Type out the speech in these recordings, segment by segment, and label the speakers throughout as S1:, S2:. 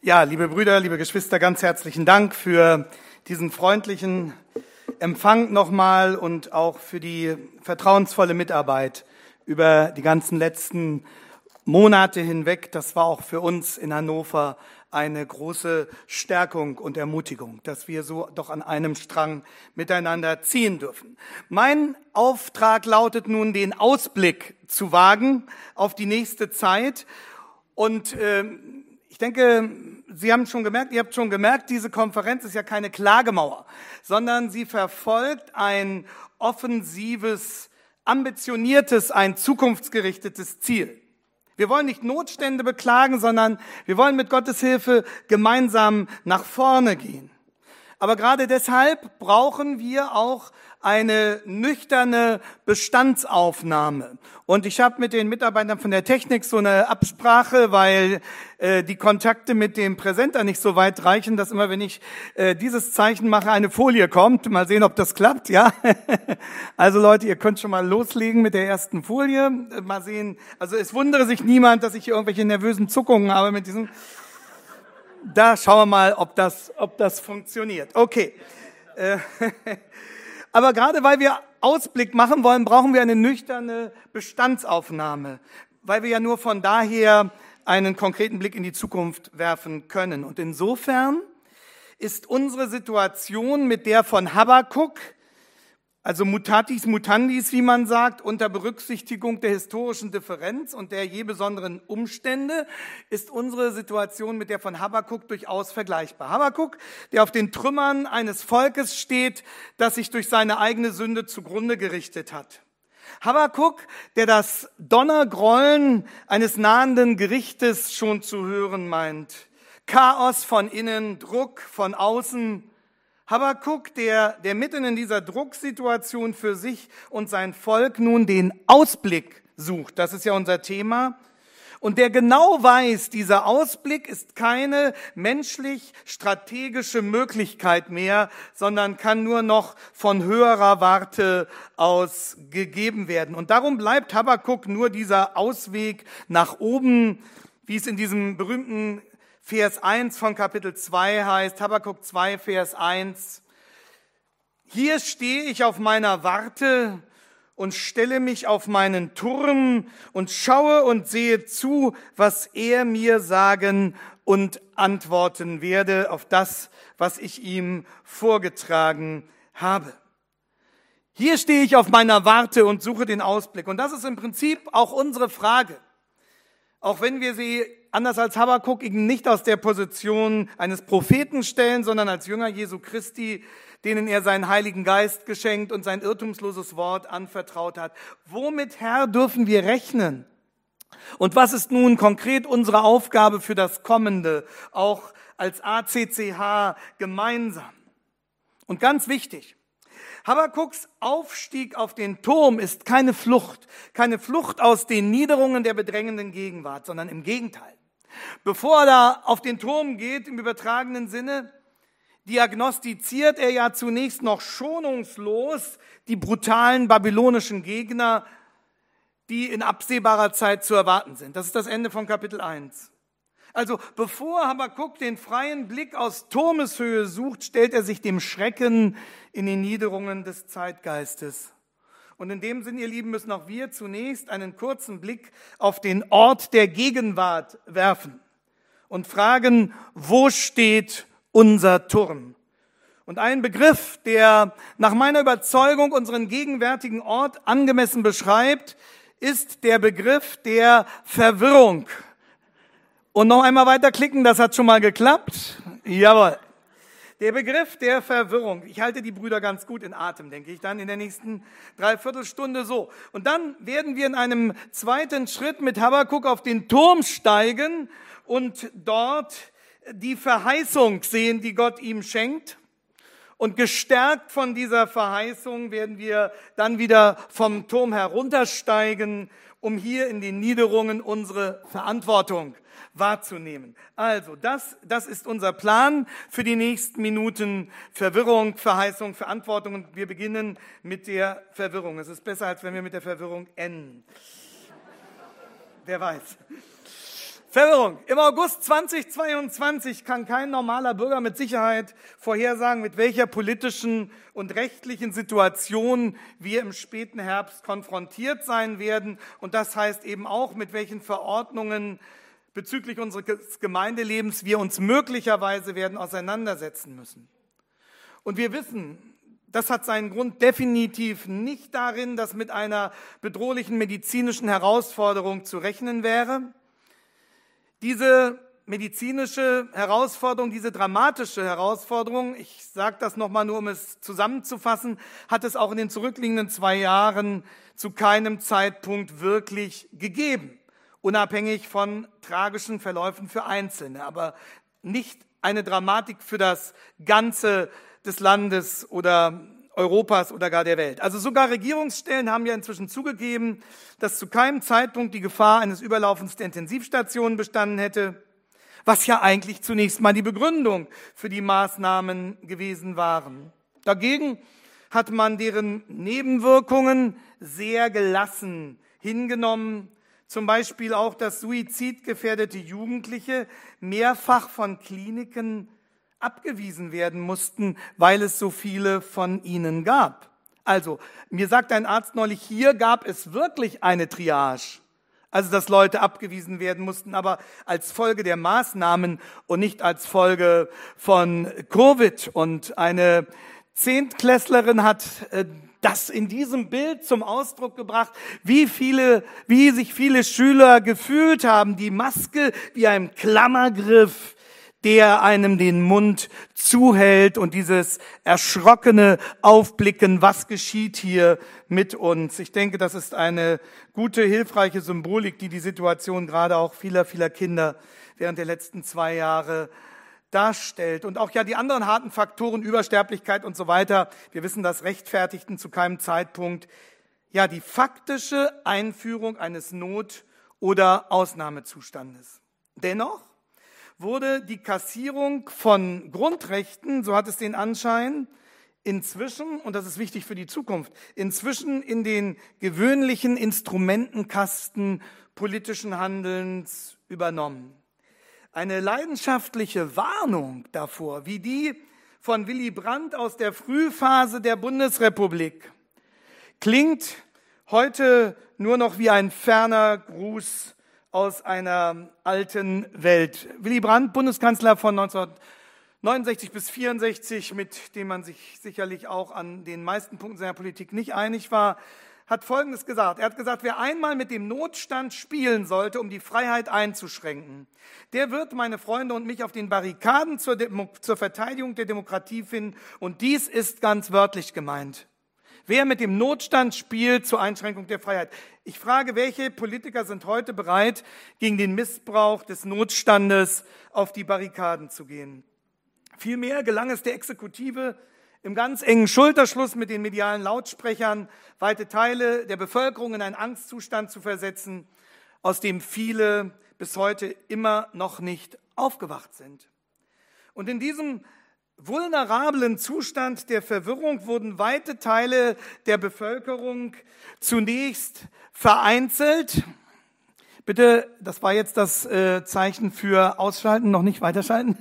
S1: Ja, liebe Brüder, liebe Geschwister, ganz herzlichen Dank für diesen freundlichen Empfang nochmal und auch für die vertrauensvolle Mitarbeit über die ganzen letzten Monate hinweg. Das war auch für uns in Hannover eine große Stärkung und Ermutigung, dass wir so doch an einem Strang miteinander ziehen dürfen. Mein Auftrag lautet nun, den Ausblick zu wagen auf die nächste Zeit. Und äh, ich denke, Sie haben schon gemerkt, ihr habt schon gemerkt, diese Konferenz ist ja keine Klagemauer, sondern sie verfolgt ein offensives, ambitioniertes, ein zukunftsgerichtetes Ziel. Wir wollen nicht Notstände beklagen, sondern wir wollen mit Gottes Hilfe gemeinsam nach vorne gehen. Aber gerade deshalb brauchen wir auch eine nüchterne Bestandsaufnahme. Und ich habe mit den Mitarbeitern von der Technik so eine Absprache, weil äh, die Kontakte mit dem Präsenter nicht so weit reichen, dass immer, wenn ich äh, dieses Zeichen mache, eine Folie kommt. Mal sehen, ob das klappt, ja. also Leute, ihr könnt schon mal loslegen mit der ersten Folie. Mal sehen. Also es wundere sich niemand, dass ich hier irgendwelche nervösen Zuckungen habe mit diesem. Da schauen wir mal, ob das, ob das funktioniert. Okay. Äh, Aber gerade weil wir Ausblick machen wollen, brauchen wir eine nüchterne Bestandsaufnahme, weil wir ja nur von daher einen konkreten Blick in die Zukunft werfen können. Und insofern ist unsere Situation mit der von Habakkuk also mutatis mutandis, wie man sagt, unter Berücksichtigung der historischen Differenz und der je besonderen Umstände ist unsere Situation mit der von Habakkuk durchaus vergleichbar. Habakkuk, der auf den Trümmern eines Volkes steht, das sich durch seine eigene Sünde zugrunde gerichtet hat. Habakkuk, der das Donnergrollen eines nahenden Gerichtes schon zu hören meint. Chaos von innen, Druck von außen, Habakuk, der, der mitten in dieser Drucksituation für sich und sein Volk nun den Ausblick sucht, das ist ja unser Thema, und der genau weiß, dieser Ausblick ist keine menschlich strategische Möglichkeit mehr, sondern kann nur noch von höherer Warte aus gegeben werden. Und darum bleibt Habakuk nur dieser Ausweg nach oben, wie es in diesem berühmten Vers 1 von Kapitel 2 heißt, Habakkuk 2, Vers 1, hier stehe ich auf meiner Warte und stelle mich auf meinen Turm und schaue und sehe zu, was er mir sagen und antworten werde auf das, was ich ihm vorgetragen habe. Hier stehe ich auf meiner Warte und suche den Ausblick. Und das ist im Prinzip auch unsere Frage. Auch wenn wir sie anders als Habakkuk ihn nicht aus der Position eines Propheten stellen, sondern als Jünger Jesu Christi, denen er seinen Heiligen Geist geschenkt und sein irrtumsloses Wort anvertraut hat. Womit, Herr, dürfen wir rechnen? Und was ist nun konkret unsere Aufgabe für das Kommende, auch als ACCH gemeinsam? Und ganz wichtig, Habakuks Aufstieg auf den Turm ist keine Flucht, keine Flucht aus den Niederungen der bedrängenden Gegenwart, sondern im Gegenteil. Bevor er da auf den Turm geht, im übertragenen Sinne, diagnostiziert er ja zunächst noch schonungslos die brutalen babylonischen Gegner, die in absehbarer Zeit zu erwarten sind. Das ist das Ende von Kapitel 1. Also bevor Habakkuk den freien Blick aus Turmeshöhe sucht, stellt er sich dem Schrecken in den Niederungen des Zeitgeistes. Und in dem Sinn, ihr Lieben, müssen auch wir zunächst einen kurzen Blick auf den Ort der Gegenwart werfen und fragen, wo steht unser Turm? Und ein Begriff, der nach meiner Überzeugung unseren gegenwärtigen Ort angemessen beschreibt, ist der Begriff der Verwirrung. Und noch einmal weiterklicken, das hat schon mal geklappt. Jawohl. Der Begriff der Verwirrung. Ich halte die Brüder ganz gut in Atem, denke ich, dann in der nächsten Dreiviertelstunde so. Und dann werden wir in einem zweiten Schritt mit Habakkuk auf den Turm steigen und dort die Verheißung sehen, die Gott ihm schenkt. Und gestärkt von dieser Verheißung werden wir dann wieder vom Turm heruntersteigen, um hier in den Niederungen unsere Verantwortung wahrzunehmen. Also, das, das ist unser Plan für die nächsten Minuten. Verwirrung, Verheißung, Verantwortung. Und wir beginnen mit der Verwirrung. Es ist besser, als wenn wir mit der Verwirrung enden. Wer weiß. Verwirrung. Im August 2022 kann kein normaler Bürger mit Sicherheit vorhersagen, mit welcher politischen und rechtlichen Situation wir im späten Herbst konfrontiert sein werden. Und das heißt eben auch, mit welchen Verordnungen bezüglich unseres Gemeindelebens wir uns möglicherweise werden auseinandersetzen müssen. Und wir wissen, das hat seinen Grund definitiv nicht darin, dass mit einer bedrohlichen medizinischen Herausforderung zu rechnen wäre. Diese medizinische Herausforderung, diese dramatische Herausforderung, ich sage das nochmal nur, um es zusammenzufassen, hat es auch in den zurückliegenden zwei Jahren zu keinem Zeitpunkt wirklich gegeben, unabhängig von tragischen Verläufen für Einzelne, aber nicht eine Dramatik für das ganze des Landes oder Europas oder gar der Welt. Also sogar Regierungsstellen haben ja inzwischen zugegeben, dass zu keinem Zeitpunkt die Gefahr eines Überlaufens der Intensivstationen bestanden hätte, was ja eigentlich zunächst mal die Begründung für die Maßnahmen gewesen waren. Dagegen hat man deren Nebenwirkungen sehr gelassen hingenommen, zum Beispiel auch, dass suizidgefährdete Jugendliche mehrfach von Kliniken abgewiesen werden mussten, weil es so viele von ihnen gab. Also, mir sagt ein Arzt neulich, hier gab es wirklich eine Triage. Also, dass Leute abgewiesen werden mussten, aber als Folge der Maßnahmen und nicht als Folge von Covid. Und eine Zehntklässlerin hat äh, das in diesem Bild zum Ausdruck gebracht, wie viele, wie sich viele Schüler gefühlt haben, die Maske wie ein Klammergriff der einem den Mund zuhält und dieses erschrockene Aufblicken, was geschieht hier mit uns. Ich denke, das ist eine gute, hilfreiche Symbolik, die die Situation gerade auch vieler, vieler Kinder während der letzten zwei Jahre darstellt. Und auch ja die anderen harten Faktoren, Übersterblichkeit und so weiter, wir wissen, das rechtfertigten zu keinem Zeitpunkt ja die faktische Einführung eines Not- oder Ausnahmezustandes. Dennoch wurde die Kassierung von Grundrechten, so hat es den Anschein, inzwischen, und das ist wichtig für die Zukunft, inzwischen in den gewöhnlichen Instrumentenkasten politischen Handelns übernommen. Eine leidenschaftliche Warnung davor, wie die von Willy Brandt aus der Frühphase der Bundesrepublik, klingt heute nur noch wie ein ferner Gruß aus einer alten Welt. Willy Brandt, Bundeskanzler von 1969 bis 64, mit dem man sich sicherlich auch an den meisten Punkten seiner Politik nicht einig war, hat Folgendes gesagt. Er hat gesagt, wer einmal mit dem Notstand spielen sollte, um die Freiheit einzuschränken, der wird meine Freunde und mich auf den Barrikaden zur, Demo zur Verteidigung der Demokratie finden. Und dies ist ganz wörtlich gemeint. Wer mit dem Notstand spielt zur Einschränkung der Freiheit. Ich frage, welche Politiker sind heute bereit, gegen den Missbrauch des Notstandes auf die Barrikaden zu gehen? Vielmehr gelang es der Exekutive, im ganz engen Schulterschluss mit den medialen Lautsprechern weite Teile der Bevölkerung in einen Angstzustand zu versetzen, aus dem viele bis heute immer noch nicht aufgewacht sind. Und in diesem vulnerablen Zustand der Verwirrung wurden weite Teile der Bevölkerung zunächst vereinzelt. Bitte, das war jetzt das äh, Zeichen für Ausschalten, noch nicht weiterschalten.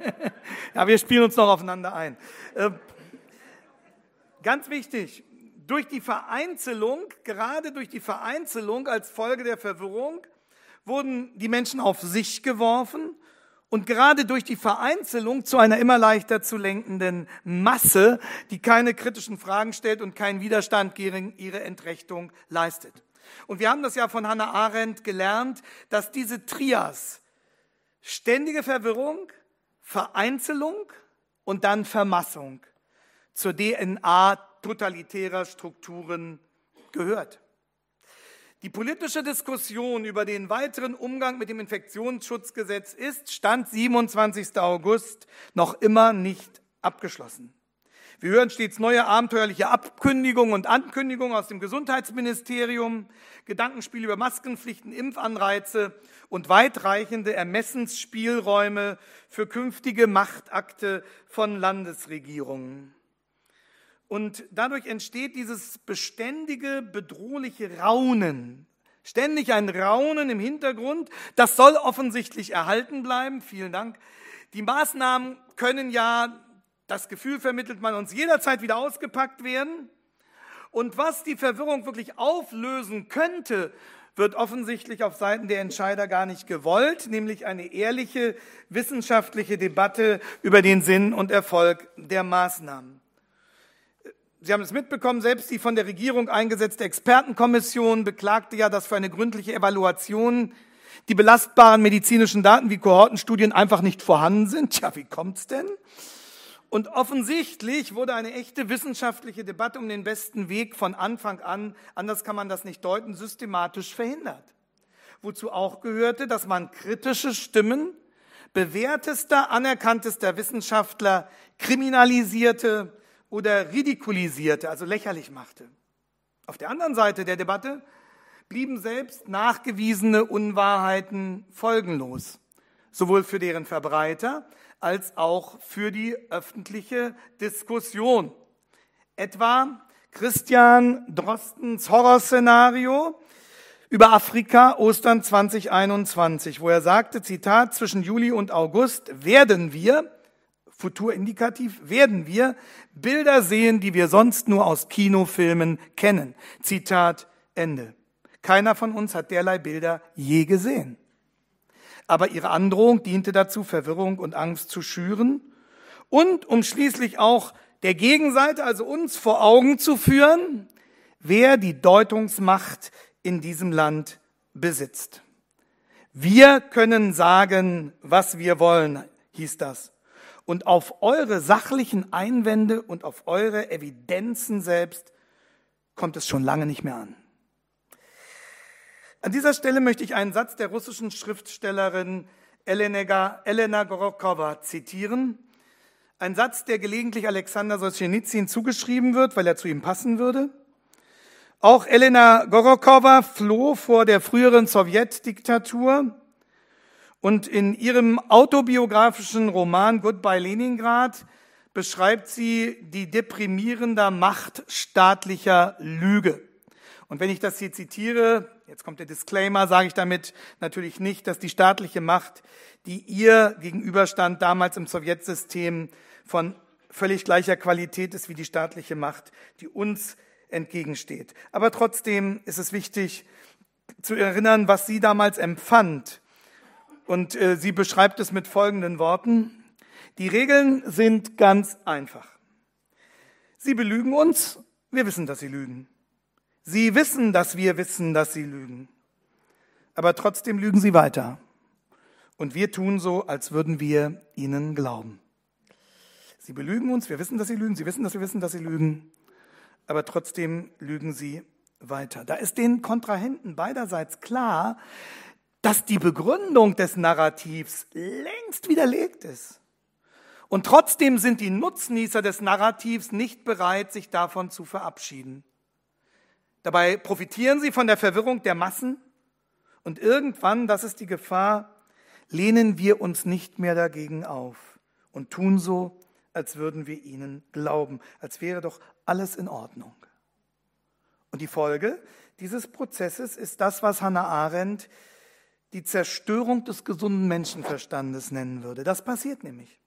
S1: ja, wir spielen uns noch aufeinander ein. Äh, ganz wichtig, durch die Vereinzelung, gerade durch die Vereinzelung als Folge der Verwirrung, wurden die Menschen auf sich geworfen und gerade durch die Vereinzelung zu einer immer leichter zu lenkenden Masse, die keine kritischen Fragen stellt und keinen Widerstand gegen ihre Entrechtung leistet. Und wir haben das ja von Hannah Arendt gelernt, dass diese Trias ständige Verwirrung, Vereinzelung und dann Vermassung zur DNA totalitärer Strukturen gehört. Die politische Diskussion über den weiteren Umgang mit dem Infektionsschutzgesetz ist, Stand 27. August, noch immer nicht abgeschlossen. Wir hören stets neue abenteuerliche Abkündigungen und Ankündigungen aus dem Gesundheitsministerium, Gedankenspiele über Maskenpflichten, Impfanreize und weitreichende Ermessensspielräume für künftige Machtakte von Landesregierungen. Und dadurch entsteht dieses beständige, bedrohliche Raunen, Ständig ein Raunen im Hintergrund. Das soll offensichtlich erhalten bleiben. Vielen Dank. Die Maßnahmen können ja, das Gefühl vermittelt man uns jederzeit wieder ausgepackt werden. Und was die Verwirrung wirklich auflösen könnte, wird offensichtlich auf Seiten der Entscheider gar nicht gewollt, nämlich eine ehrliche wissenschaftliche Debatte über den Sinn und Erfolg der Maßnahmen. Sie haben es mitbekommen, selbst die von der Regierung eingesetzte Expertenkommission beklagte ja, dass für eine gründliche Evaluation die belastbaren medizinischen Daten wie Kohortenstudien einfach nicht vorhanden sind. Tja, wie kommt's denn? Und offensichtlich wurde eine echte wissenschaftliche Debatte um den besten Weg von Anfang an, anders kann man das nicht deuten, systematisch verhindert. Wozu auch gehörte, dass man kritische Stimmen bewährtester, anerkanntester Wissenschaftler kriminalisierte oder ridikulisierte, also lächerlich machte. Auf der anderen Seite der Debatte blieben selbst nachgewiesene Unwahrheiten folgenlos, sowohl für deren Verbreiter als auch für die öffentliche Diskussion. Etwa Christian Drostens Horrorszenario über Afrika Ostern 2021, wo er sagte, Zitat, zwischen Juli und August werden wir, futurindikativ, werden wir Bilder sehen, die wir sonst nur aus Kinofilmen kennen. Zitat Ende. Keiner von uns hat derlei Bilder je gesehen aber ihre Androhung diente dazu, Verwirrung und Angst zu schüren und um schließlich auch der Gegenseite, also uns, vor Augen zu führen, wer die Deutungsmacht in diesem Land besitzt. Wir können sagen, was wir wollen, hieß das. Und auf eure sachlichen Einwände und auf eure Evidenzen selbst kommt es schon lange nicht mehr an. An dieser Stelle möchte ich einen Satz der russischen Schriftstellerin Elena, Elena Gorokova zitieren. Ein Satz, der gelegentlich Alexander Solzhenitsyn zugeschrieben wird, weil er zu ihm passen würde. Auch Elena Gorokova floh vor der früheren Sowjetdiktatur und in ihrem autobiografischen Roman Goodbye Leningrad beschreibt sie die deprimierende Macht staatlicher Lüge. Und wenn ich das hier zitiere, jetzt kommt der Disclaimer, sage ich damit natürlich nicht, dass die staatliche Macht, die ihr gegenüberstand damals im Sowjetsystem, von völlig gleicher Qualität ist wie die staatliche Macht, die uns entgegensteht. Aber trotzdem ist es wichtig zu erinnern, was sie damals empfand. Und äh, sie beschreibt es mit folgenden Worten. Die Regeln sind ganz einfach. Sie belügen uns, wir wissen, dass sie lügen. Sie wissen, dass wir wissen, dass sie lügen. Aber trotzdem lügen sie weiter. Und wir tun so, als würden wir ihnen glauben. Sie belügen uns, wir wissen, dass sie lügen, sie wissen, dass wir wissen, dass sie lügen, aber trotzdem lügen sie weiter. Da ist den Kontrahenten beiderseits klar, dass die Begründung des Narrativs längst widerlegt ist. Und trotzdem sind die Nutznießer des Narrativs nicht bereit, sich davon zu verabschieden. Dabei profitieren sie von der Verwirrung der Massen und irgendwann, das ist die Gefahr, lehnen wir uns nicht mehr dagegen auf und tun so, als würden wir ihnen glauben, als wäre doch alles in Ordnung. Und die Folge dieses Prozesses ist das, was Hannah Arendt die Zerstörung des gesunden Menschenverstandes nennen würde. Das passiert nämlich.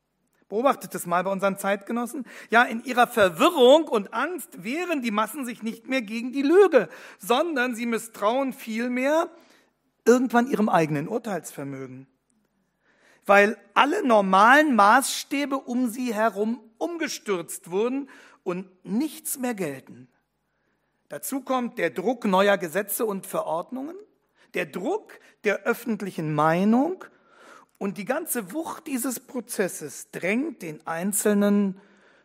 S1: Beobachtet es mal bei unseren Zeitgenossen. Ja, in ihrer Verwirrung und Angst wehren die Massen sich nicht mehr gegen die Lüge, sondern sie misstrauen vielmehr irgendwann ihrem eigenen Urteilsvermögen. Weil alle normalen Maßstäbe um sie herum umgestürzt wurden und nichts mehr gelten. Dazu kommt der Druck neuer Gesetze und Verordnungen, der Druck der öffentlichen Meinung und die ganze Wucht dieses Prozesses drängt den Einzelnen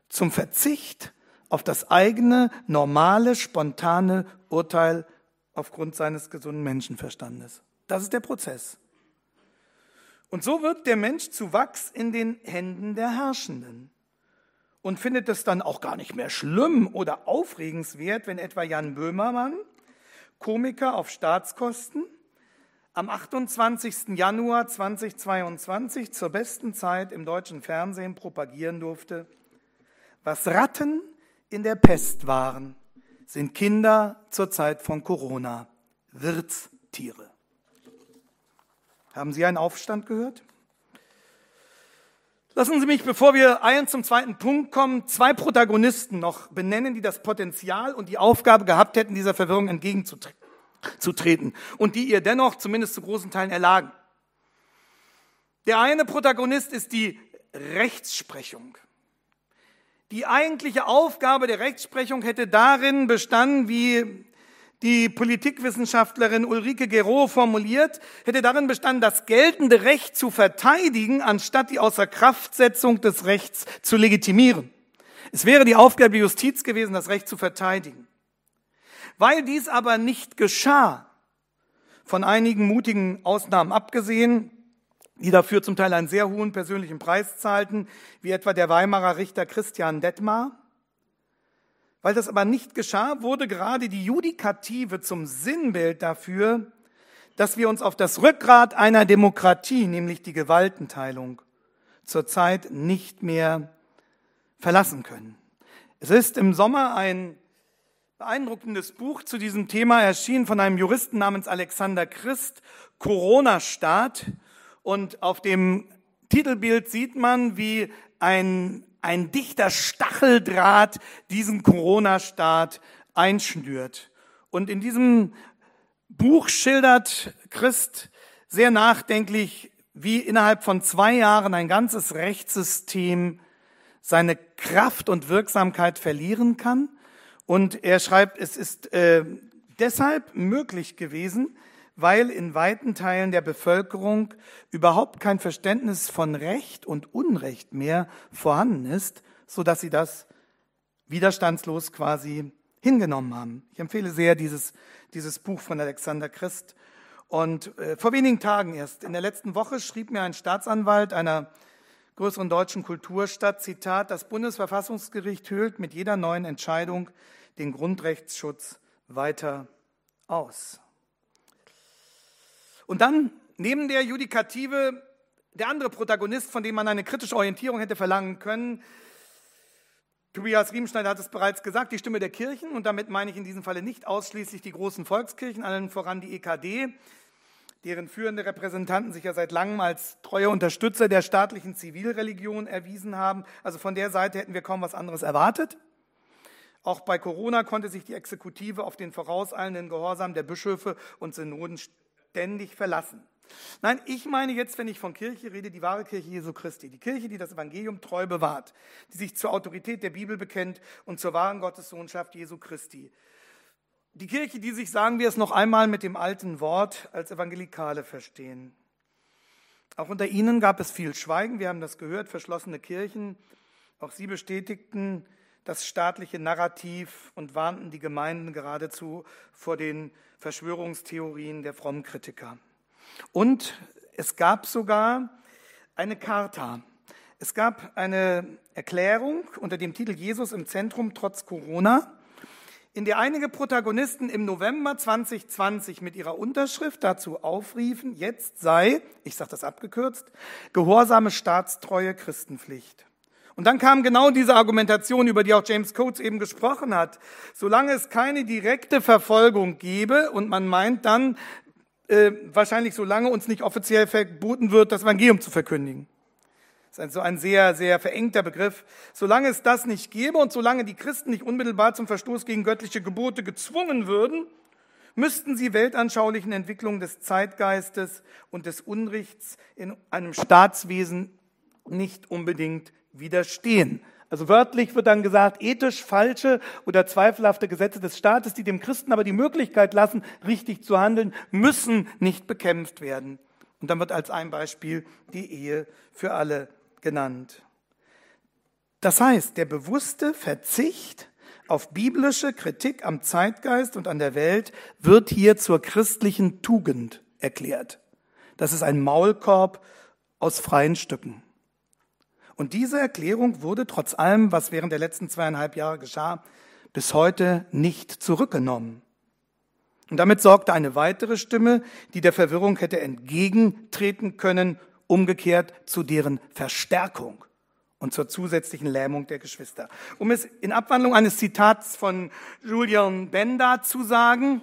S1: zum Verzicht auf das eigene, normale, spontane Urteil aufgrund seines gesunden Menschenverstandes. Das ist der Prozess. Und so wird der Mensch zu Wachs in den Händen der Herrschenden und findet es dann auch gar nicht mehr schlimm oder aufregenswert, wenn etwa Jan Böhmermann, Komiker auf Staatskosten, am 28. Januar 2022 zur besten Zeit im deutschen Fernsehen propagieren durfte, was Ratten in der Pest waren, sind Kinder zur Zeit von Corona. Wird's Tiere. Haben Sie einen Aufstand gehört? Lassen Sie mich, bevor wir ein zum zweiten Punkt kommen, zwei Protagonisten noch benennen, die das Potenzial und die Aufgabe gehabt hätten, dieser Verwirrung entgegenzutreten und die ihr dennoch zumindest zu großen Teilen erlagen. Der eine Protagonist ist die Rechtsprechung. Die eigentliche Aufgabe der Rechtsprechung hätte darin bestanden, wie die Politikwissenschaftlerin Ulrike Gero formuliert, hätte darin bestanden, das geltende Recht zu verteidigen, anstatt die Außerkraftsetzung des Rechts zu legitimieren. Es wäre die Aufgabe der Justiz gewesen, das Recht zu verteidigen. Weil dies aber nicht geschah, von einigen mutigen Ausnahmen abgesehen, die dafür zum Teil einen sehr hohen persönlichen Preis zahlten, wie etwa der Weimarer Richter Christian Detmar, weil das aber nicht geschah, wurde gerade die Judikative zum Sinnbild dafür, dass wir uns auf das Rückgrat einer Demokratie, nämlich die Gewaltenteilung, zurzeit nicht mehr verlassen können. Es ist im Sommer ein beeindruckendes Buch zu diesem Thema erschienen von einem Juristen namens Alexander Christ, Corona-Staat. Und auf dem Titelbild sieht man, wie ein ein dichter Stacheldraht diesen Corona-Staat einschnürt. Und in diesem Buch schildert Christ sehr nachdenklich, wie innerhalb von zwei Jahren ein ganzes Rechtssystem seine Kraft und Wirksamkeit verlieren kann. Und er schreibt, es ist äh, deshalb möglich gewesen, weil in weiten Teilen der Bevölkerung überhaupt kein Verständnis von Recht und Unrecht mehr vorhanden ist, so dass sie das widerstandslos quasi hingenommen haben. Ich empfehle sehr dieses, dieses Buch von Alexander Christ. Und äh, vor wenigen Tagen erst, in der letzten Woche, schrieb mir ein Staatsanwalt einer größeren deutschen Kulturstadt, Zitat, das Bundesverfassungsgericht höhlt mit jeder neuen Entscheidung den Grundrechtsschutz weiter aus. Und dann neben der Judikative der andere Protagonist, von dem man eine kritische Orientierung hätte verlangen können. Tobias Riemenschneider hat es bereits gesagt, die Stimme der Kirchen. Und damit meine ich in diesem Falle nicht ausschließlich die großen Volkskirchen, allen voran die EKD, deren führende Repräsentanten sich ja seit langem als treue Unterstützer der staatlichen Zivilreligion erwiesen haben. Also von der Seite hätten wir kaum was anderes erwartet. Auch bei Corona konnte sich die Exekutive auf den vorauseilenden Gehorsam der Bischöfe und Synoden ständig verlassen. Nein, ich meine jetzt, wenn ich von Kirche rede, die wahre Kirche Jesu Christi. Die Kirche, die das Evangelium treu bewahrt, die sich zur Autorität der Bibel bekennt und zur wahren Gottessohnschaft Jesu Christi. Die Kirche, die sich, sagen wir es noch einmal mit dem alten Wort, als Evangelikale verstehen. Auch unter ihnen gab es viel Schweigen, wir haben das gehört, verschlossene Kirchen. Auch sie bestätigten das staatliche Narrativ und warnten die Gemeinden geradezu vor den Verschwörungstheorien der frommen Kritiker. Und es gab sogar eine Charta. Es gab eine Erklärung unter dem Titel Jesus im Zentrum trotz Corona, in der einige Protagonisten im November 2020 mit ihrer Unterschrift dazu aufriefen, jetzt sei, ich sage das abgekürzt, gehorsame staatstreue Christenpflicht. Und dann kam genau diese Argumentation, über die auch James Coates eben gesprochen hat. Solange es keine direkte Verfolgung gebe und man meint dann, äh, wahrscheinlich solange uns nicht offiziell verboten wird, das Evangelium zu verkündigen. Das ist so ein sehr, sehr verengter Begriff. Solange es das nicht gäbe und solange die Christen nicht unmittelbar zum Verstoß gegen göttliche Gebote gezwungen würden, müssten sie weltanschaulichen Entwicklungen des Zeitgeistes und des Unrechts in einem Staatswesen nicht unbedingt widerstehen. Also wörtlich wird dann gesagt, ethisch falsche oder zweifelhafte Gesetze des Staates, die dem Christen aber die Möglichkeit lassen, richtig zu handeln, müssen nicht bekämpft werden. Und dann wird als ein Beispiel die Ehe für alle genannt. Das heißt, der bewusste Verzicht auf biblische Kritik am Zeitgeist und an der Welt wird hier zur christlichen Tugend erklärt. Das ist ein Maulkorb aus freien Stücken. Und diese Erklärung wurde trotz allem, was während der letzten zweieinhalb Jahre geschah, bis heute nicht zurückgenommen. Und damit sorgte eine weitere Stimme, die der Verwirrung hätte entgegentreten können, umgekehrt zu deren Verstärkung und zur zusätzlichen Lähmung der Geschwister. Um es in Abwandlung eines Zitats von Julian Benda zu sagen,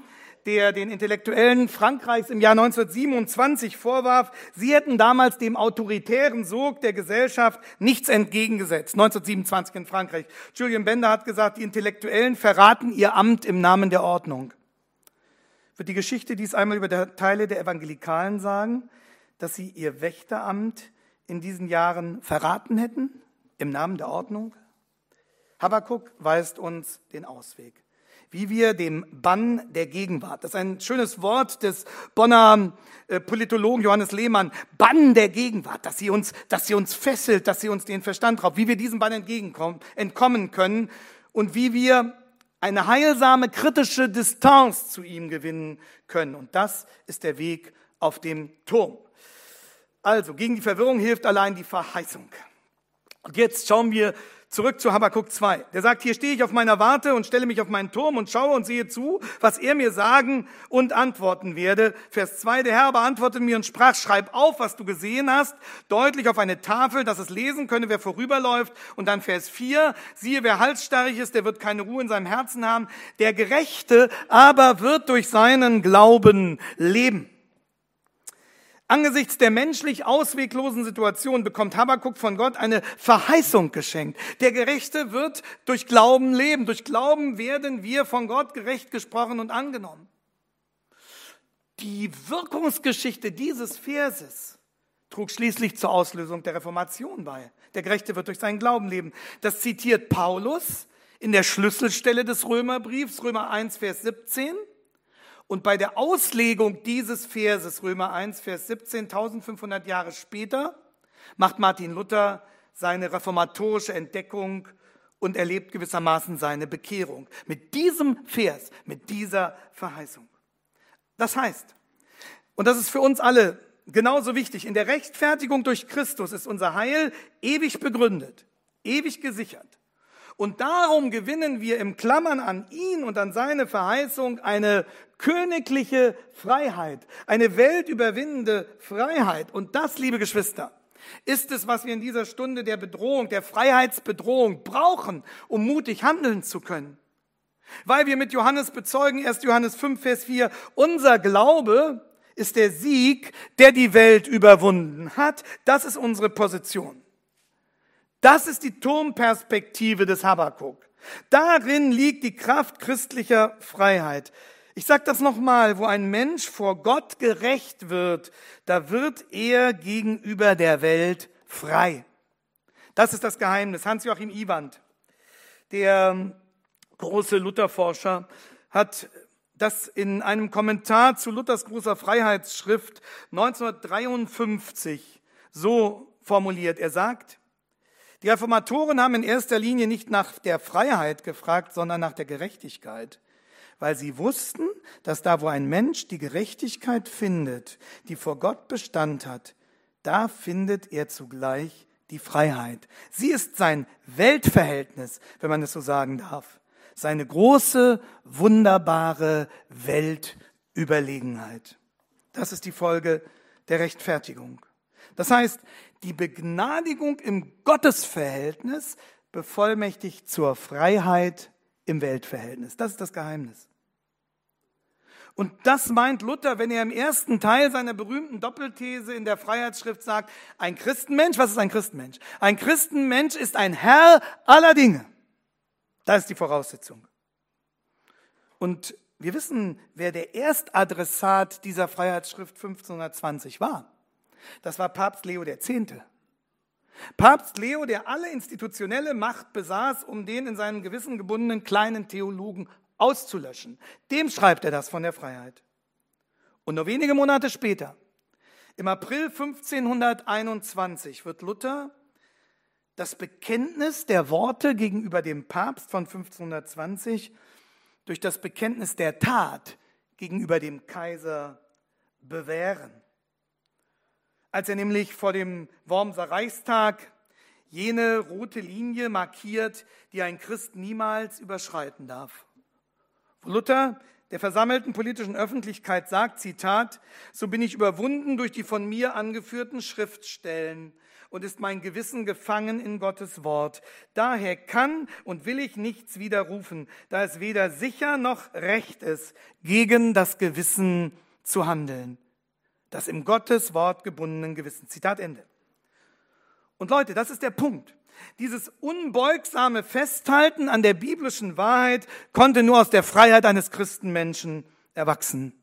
S1: der den Intellektuellen Frankreichs im Jahr 1927 vorwarf, sie hätten damals dem autoritären Sog der Gesellschaft nichts entgegengesetzt. 1927 in Frankreich. Julian Bender hat gesagt, die Intellektuellen verraten ihr Amt im Namen der Ordnung. Wird die Geschichte dies einmal über der Teile der Evangelikalen sagen, dass sie ihr Wächteramt in diesen Jahren verraten hätten im Namen der Ordnung? Habakuk weist uns den Ausweg wie wir dem Bann der Gegenwart, das ist ein schönes Wort des Bonner äh, Politologen Johannes Lehmann, Bann der Gegenwart, dass sie uns, dass sie uns fesselt, dass sie uns den Verstand raubt, wie wir diesem Bann entgegenkommen, entkommen können und wie wir eine heilsame kritische Distanz zu ihm gewinnen können. Und das ist der Weg auf dem Turm. Also, gegen die Verwirrung hilft allein die Verheißung. Und jetzt schauen wir Zurück zu Habakkuk 2. Der sagt, hier stehe ich auf meiner Warte und stelle mich auf meinen Turm und schaue und sehe zu, was er mir sagen und antworten werde. Vers 2, der Herr beantwortete mir und sprach, schreib auf, was du gesehen hast, deutlich auf eine Tafel, dass es lesen könne, wer vorüberläuft. Und dann Vers 4, siehe, wer halsstarrig ist, der wird keine Ruhe in seinem Herzen haben. Der Gerechte aber wird durch seinen Glauben leben. Angesichts der menschlich ausweglosen Situation bekommt Habakkuk von Gott eine Verheißung geschenkt. Der Gerechte wird durch Glauben leben. Durch Glauben werden wir von Gott gerecht gesprochen und angenommen. Die Wirkungsgeschichte dieses Verses trug schließlich zur Auslösung der Reformation bei. Der Gerechte wird durch seinen Glauben leben. Das zitiert Paulus in der Schlüsselstelle des Römerbriefs, Römer 1, Vers 17. Und bei der Auslegung dieses Verses, Römer 1, Vers 17, 1500 Jahre später, macht Martin Luther seine reformatorische Entdeckung und erlebt gewissermaßen seine Bekehrung. Mit diesem Vers, mit dieser Verheißung. Das heißt, und das ist für uns alle genauso wichtig, in der Rechtfertigung durch Christus ist unser Heil ewig begründet, ewig gesichert. Und darum gewinnen wir im Klammern an ihn und an seine Verheißung eine königliche Freiheit, eine weltüberwindende Freiheit. Und das, liebe Geschwister, ist es, was wir in dieser Stunde der Bedrohung, der Freiheitsbedrohung brauchen, um mutig handeln zu können. Weil wir mit Johannes bezeugen, 1. Johannes 5, Vers 4, unser Glaube ist der Sieg, der die Welt überwunden hat. Das ist unsere Position. Das ist die Turmperspektive des Habakkuk. Darin liegt die Kraft christlicher Freiheit. Ich sage das nochmal, wo ein Mensch vor Gott gerecht wird, da wird er gegenüber der Welt frei. Das ist das Geheimnis. Hans-Joachim Iwand, der große Lutherforscher, hat das in einem Kommentar zu Luthers großer Freiheitsschrift 1953 so formuliert. Er sagt, die Reformatoren haben in erster Linie nicht nach der Freiheit gefragt, sondern nach der Gerechtigkeit, weil sie wussten, dass da, wo ein Mensch die Gerechtigkeit findet, die vor Gott Bestand hat, da findet er zugleich die Freiheit. Sie ist sein Weltverhältnis, wenn man es so sagen darf. Seine große, wunderbare Weltüberlegenheit. Das ist die Folge der Rechtfertigung. Das heißt, die Begnadigung im Gottesverhältnis bevollmächtigt zur Freiheit im Weltverhältnis. Das ist das Geheimnis. Und das meint Luther, wenn er im ersten Teil seiner berühmten Doppelthese in der Freiheitsschrift sagt, ein Christenmensch, was ist ein Christenmensch? Ein Christenmensch ist ein Herr aller Dinge. Das ist die Voraussetzung. Und wir wissen, wer der Erstadressat dieser Freiheitsschrift 1520 war. Das war Papst Leo X. Papst Leo, der alle institutionelle Macht besaß, um den in seinem Gewissen gebundenen kleinen Theologen auszulöschen. Dem schreibt er das von der Freiheit. Und nur wenige Monate später, im April 1521, wird Luther das Bekenntnis der Worte gegenüber dem Papst von 1520 durch das Bekenntnis der Tat gegenüber dem Kaiser bewähren als er nämlich vor dem Wormser Reichstag jene rote Linie markiert, die ein Christ niemals überschreiten darf. Wo Luther der versammelten politischen Öffentlichkeit sagt, Zitat, so bin ich überwunden durch die von mir angeführten Schriftstellen und ist mein Gewissen gefangen in Gottes Wort. Daher kann und will ich nichts widerrufen, da es weder sicher noch recht ist, gegen das Gewissen zu handeln. Das im Gottes Wort gebundenen Gewissen. Zitat Ende. Und Leute, das ist der Punkt. Dieses unbeugsame Festhalten an der biblischen Wahrheit konnte nur aus der Freiheit eines Christenmenschen erwachsen.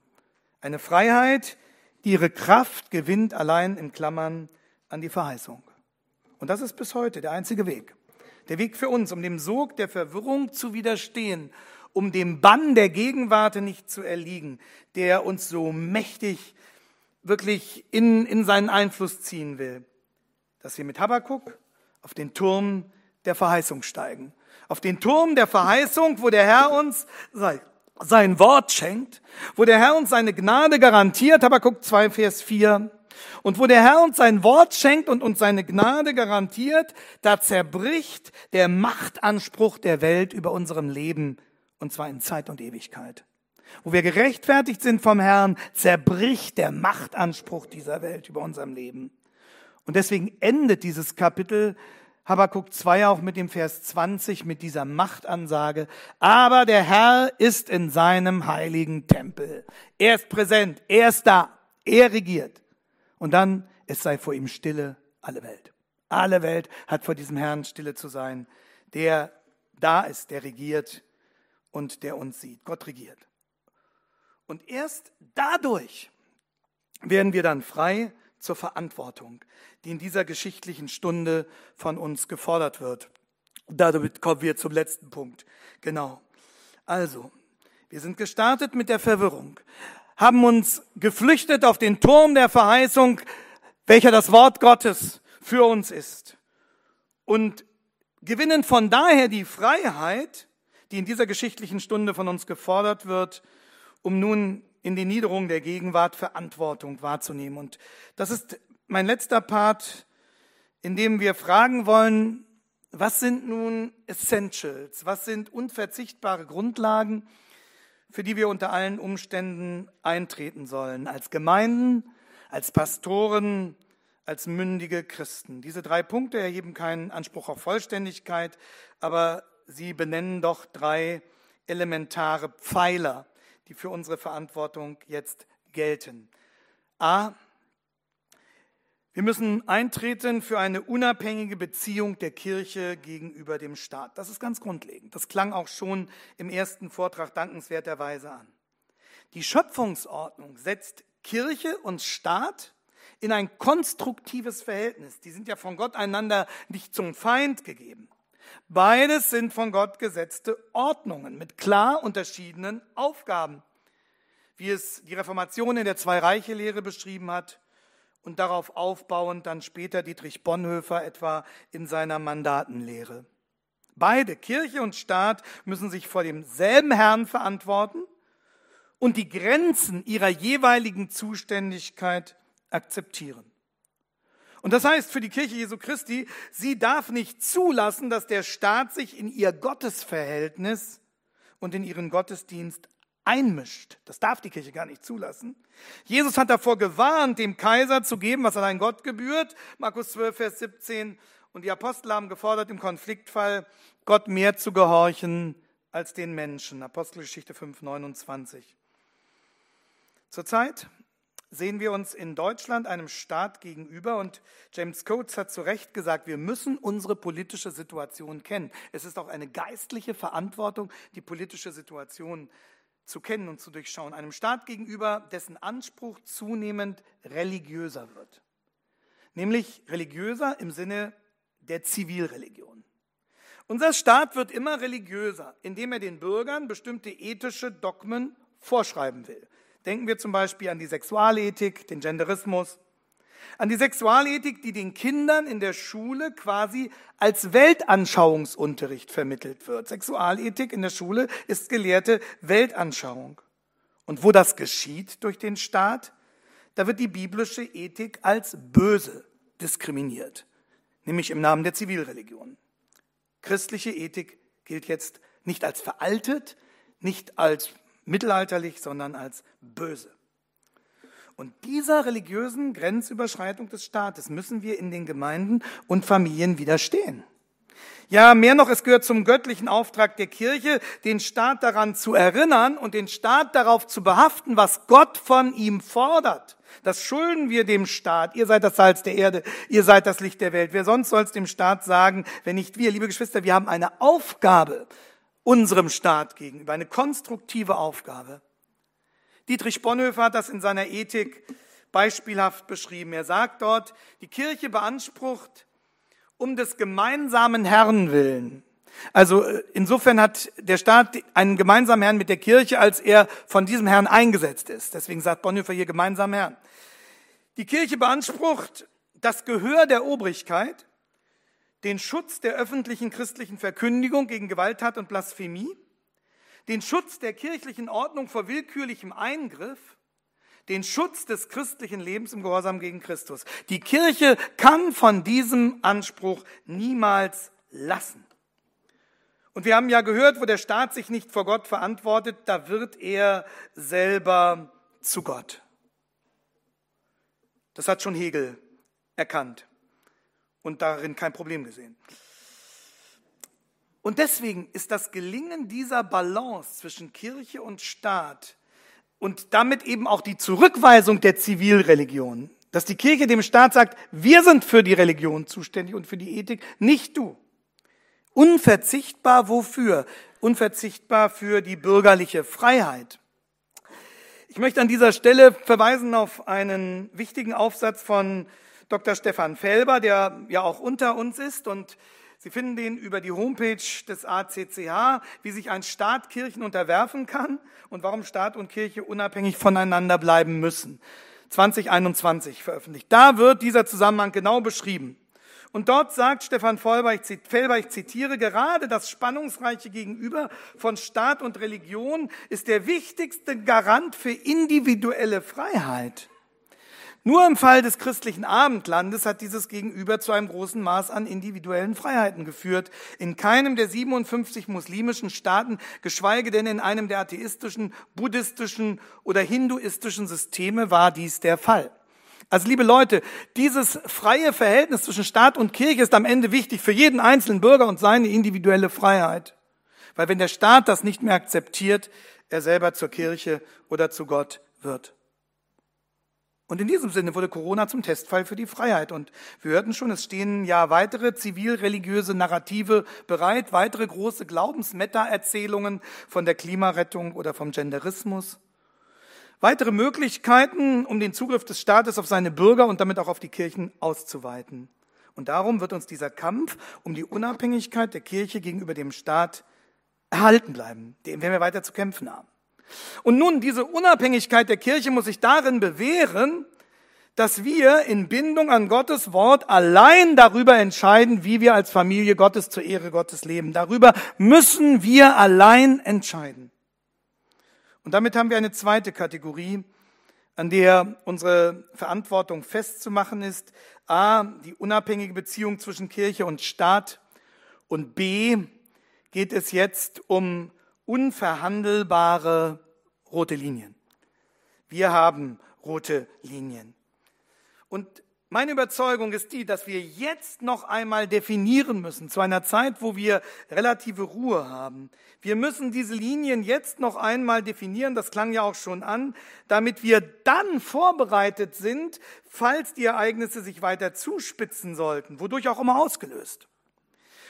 S1: Eine Freiheit, die ihre Kraft gewinnt allein in Klammern an die Verheißung. Und das ist bis heute der einzige Weg. Der Weg für uns, um dem Sog der Verwirrung zu widerstehen, um dem Bann der Gegenwart nicht zu erliegen, der uns so mächtig wirklich in, in seinen Einfluss ziehen will. Dass wir mit Habakkuk auf den Turm der Verheißung steigen. Auf den Turm der Verheißung, wo der Herr uns sein Wort schenkt, wo der Herr uns seine Gnade garantiert, Habakkuk 2, Vers 4, und wo der Herr uns sein Wort schenkt und uns seine Gnade garantiert, da zerbricht der Machtanspruch der Welt über unserem Leben, und zwar in Zeit und Ewigkeit. Wo wir gerechtfertigt sind vom Herrn, zerbricht der Machtanspruch dieser Welt über unserem Leben. Und deswegen endet dieses Kapitel Habakkuk 2 auch mit dem Vers 20 mit dieser Machtansage. Aber der Herr ist in seinem heiligen Tempel. Er ist präsent, er ist da, er regiert. Und dann, es sei vor ihm stille alle Welt. Alle Welt hat vor diesem Herrn stille zu sein, der da ist, der regiert und der uns sieht. Gott regiert. Und erst dadurch werden wir dann frei zur Verantwortung, die in dieser geschichtlichen Stunde von uns gefordert wird. Damit kommen wir zum letzten Punkt. Genau. Also, wir sind gestartet mit der Verwirrung, haben uns geflüchtet auf den Turm der Verheißung, welcher das Wort Gottes für uns ist. Und gewinnen von daher die Freiheit, die in dieser geschichtlichen Stunde von uns gefordert wird, um nun in die Niederung der Gegenwart Verantwortung wahrzunehmen. Und das ist mein letzter Part, in dem wir fragen wollen, was sind nun Essentials? Was sind unverzichtbare Grundlagen, für die wir unter allen Umständen eintreten sollen? Als Gemeinden, als Pastoren, als mündige Christen. Diese drei Punkte erheben keinen Anspruch auf Vollständigkeit, aber sie benennen doch drei elementare Pfeiler die für unsere Verantwortung jetzt gelten. A. Wir müssen eintreten für eine unabhängige Beziehung der Kirche gegenüber dem Staat. Das ist ganz grundlegend. Das klang auch schon im ersten Vortrag dankenswerterweise an. Die Schöpfungsordnung setzt Kirche und Staat in ein konstruktives Verhältnis. Die sind ja von Gott einander nicht zum Feind gegeben. Beides sind von Gott gesetzte Ordnungen mit klar unterschiedenen Aufgaben, wie es die Reformation in der Zwei-Reiche-Lehre beschrieben hat und darauf aufbauend dann später Dietrich Bonhoeffer etwa in seiner Mandatenlehre. Beide, Kirche und Staat, müssen sich vor demselben Herrn verantworten und die Grenzen ihrer jeweiligen Zuständigkeit akzeptieren. Und das heißt für die Kirche Jesu Christi, sie darf nicht zulassen, dass der Staat sich in ihr Gottesverhältnis und in ihren Gottesdienst einmischt. Das darf die Kirche gar nicht zulassen. Jesus hat davor gewarnt, dem Kaiser zu geben, was allein Gott gebührt. Markus 12, Vers 17. Und die Apostel haben gefordert, im Konfliktfall Gott mehr zu gehorchen als den Menschen. Apostelgeschichte 5, 29. Zurzeit sehen wir uns in Deutschland einem Staat gegenüber und James Coates hat zu Recht gesagt, wir müssen unsere politische Situation kennen. Es ist auch eine geistliche Verantwortung, die politische Situation zu kennen und zu durchschauen. Einem Staat gegenüber, dessen Anspruch zunehmend religiöser wird. Nämlich religiöser im Sinne der Zivilreligion. Unser Staat wird immer religiöser, indem er den Bürgern bestimmte ethische Dogmen vorschreiben will. Denken wir zum Beispiel an die Sexualethik, den Genderismus, an die Sexualethik, die den Kindern in der Schule quasi als Weltanschauungsunterricht vermittelt wird. Sexualethik in der Schule ist gelehrte Weltanschauung. Und wo das geschieht durch den Staat, da wird die biblische Ethik als böse diskriminiert, nämlich im Namen der Zivilreligion. Christliche Ethik gilt jetzt nicht als veraltet, nicht als mittelalterlich, sondern als böse. Und dieser religiösen Grenzüberschreitung des Staates müssen wir in den Gemeinden und Familien widerstehen. Ja, mehr noch, es gehört zum göttlichen Auftrag der Kirche, den Staat daran zu erinnern und den Staat darauf zu behaften, was Gott von ihm fordert. Das schulden wir dem Staat. Ihr seid das Salz der Erde, ihr seid das Licht der Welt. Wer sonst soll es dem Staat sagen, wenn nicht wir? Liebe Geschwister, wir haben eine Aufgabe unserem Staat gegenüber, eine konstruktive Aufgabe. Dietrich Bonhoeffer hat das in seiner Ethik beispielhaft beschrieben. Er sagt dort, die Kirche beansprucht um des gemeinsamen Herrn willen. Also äh, insofern hat der Staat einen gemeinsamen Herrn mit der Kirche, als er von diesem Herrn eingesetzt ist. Deswegen sagt Bonhoeffer hier gemeinsam Herrn. Die Kirche beansprucht das Gehör der Obrigkeit, den Schutz der öffentlichen christlichen Verkündigung gegen Gewalttat und Blasphemie, den Schutz der kirchlichen Ordnung vor willkürlichem Eingriff, den Schutz des christlichen Lebens im Gehorsam gegen Christus. Die Kirche kann von diesem Anspruch niemals lassen. Und wir haben ja gehört, wo der Staat sich nicht vor Gott verantwortet, da wird er selber zu Gott. Das hat schon Hegel erkannt und darin kein Problem gesehen. Und deswegen ist das Gelingen dieser Balance zwischen Kirche und Staat und damit eben auch die Zurückweisung der Zivilreligion, dass die Kirche dem Staat sagt, wir sind für die Religion zuständig und für die Ethik, nicht du. Unverzichtbar wofür? Unverzichtbar für die bürgerliche Freiheit. Ich möchte an dieser Stelle verweisen auf einen wichtigen Aufsatz von Dr. Stefan Felber, der ja auch unter uns ist und Sie finden den über die Homepage des ACCH, wie sich ein Staat Kirchen unterwerfen kann und warum Staat und Kirche unabhängig voneinander bleiben müssen. 2021 veröffentlicht. Da wird dieser Zusammenhang genau beschrieben. Und dort sagt Stefan Felber, ich zitiere, gerade das spannungsreiche Gegenüber von Staat und Religion ist der wichtigste Garant für individuelle Freiheit. Nur im Fall des christlichen Abendlandes hat dieses Gegenüber zu einem großen Maß an individuellen Freiheiten geführt. In keinem der 57 muslimischen Staaten, geschweige denn in einem der atheistischen, buddhistischen oder hinduistischen Systeme war dies der Fall. Also liebe Leute, dieses freie Verhältnis zwischen Staat und Kirche ist am Ende wichtig für jeden einzelnen Bürger und seine individuelle Freiheit. Weil wenn der Staat das nicht mehr akzeptiert, er selber zur Kirche oder zu Gott wird. Und in diesem Sinne wurde Corona zum Testfall für die Freiheit. Und wir hörten schon, es stehen ja weitere zivilreligiöse Narrative bereit, weitere große Glaubensmeta-Erzählungen von der Klimarettung oder vom Genderismus. Weitere Möglichkeiten, um den Zugriff des Staates auf seine Bürger und damit auch auf die Kirchen auszuweiten. Und darum wird uns dieser Kampf um die Unabhängigkeit der Kirche gegenüber dem Staat erhalten bleiben, werden wir weiter zu kämpfen haben. Und nun, diese Unabhängigkeit der Kirche muss sich darin bewähren, dass wir in Bindung an Gottes Wort allein darüber entscheiden, wie wir als Familie Gottes zur Ehre Gottes leben. Darüber müssen wir allein entscheiden. Und damit haben wir eine zweite Kategorie, an der unsere Verantwortung festzumachen ist. A, die unabhängige Beziehung zwischen Kirche und Staat. Und B, geht es jetzt um unverhandelbare rote Linien. Wir haben rote Linien. Und meine Überzeugung ist die, dass wir jetzt noch einmal definieren müssen, zu einer Zeit, wo wir relative Ruhe haben. Wir müssen diese Linien jetzt noch einmal definieren, das klang ja auch schon an, damit wir dann vorbereitet sind, falls die Ereignisse sich weiter zuspitzen sollten, wodurch auch immer ausgelöst.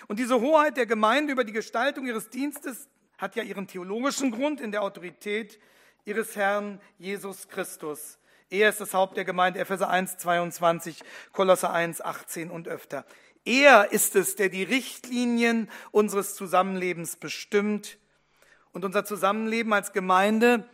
S1: Und diese Hoheit der Gemeinde über die Gestaltung ihres Dienstes hat ja ihren theologischen Grund in der Autorität ihres Herrn Jesus Christus er ist das Haupt der Gemeinde, Epheser 1, 22, Kolosser 1, 18 und öfter. Er ist es, der die Richtlinien unseres Zusammenlebens bestimmt. Und unser Zusammenleben als Gemeinde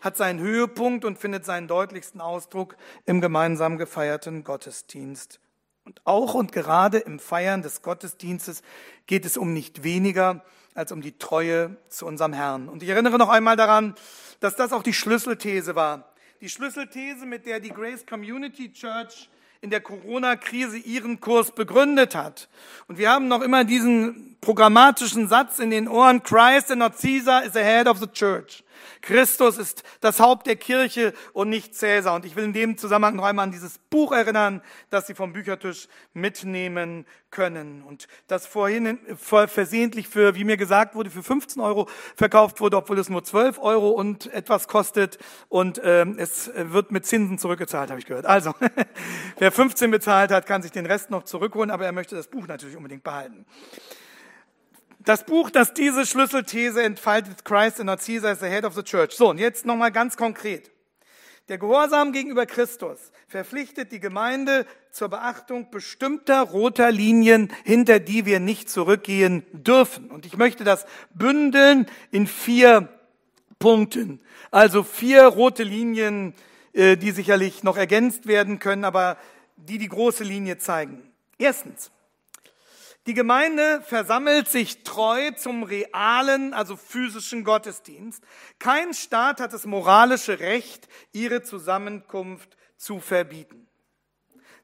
S1: hat seinen Höhepunkt und findet seinen deutlichsten Ausdruck im gemeinsam gefeierten Gottesdienst. Und auch und gerade im Feiern des Gottesdienstes geht es um nicht weniger als um die Treue zu unserem Herrn. Und ich erinnere noch einmal daran, dass das auch die Schlüsselthese war die Schlüsselthese, mit der die Grace Community Church in der Corona-Krise ihren Kurs begründet hat. Und wir haben noch immer diesen programmatischen Satz in den Ohren, Christ and not Caesar is the head of the church. Christus ist das Haupt der Kirche und nicht Cäsar. Und ich will in dem Zusammenhang noch einmal an dieses Buch erinnern, das Sie vom Büchertisch mitnehmen können. Und das vorhin versehentlich für, wie mir gesagt wurde, für 15 Euro verkauft wurde, obwohl es nur 12 Euro und etwas kostet. Und ähm, es wird mit Zinsen zurückgezahlt, habe ich gehört. Also, wer 15 bezahlt hat, kann sich den Rest noch zurückholen, aber er möchte das Buch natürlich unbedingt behalten. Das Buch, das diese Schlüsselthese entfaltet, Christ and not Caesar is the head of the church. So, und jetzt nochmal ganz konkret. Der Gehorsam gegenüber Christus verpflichtet die Gemeinde zur Beachtung bestimmter roter Linien, hinter die wir nicht zurückgehen dürfen. Und ich möchte das bündeln in vier Punkten. Also vier rote Linien, äh, die sicherlich noch ergänzt werden können, aber die die große Linie zeigen. Erstens. Die Gemeinde versammelt sich treu zum realen, also physischen Gottesdienst. Kein Staat hat das moralische Recht, ihre Zusammenkunft zu verbieten.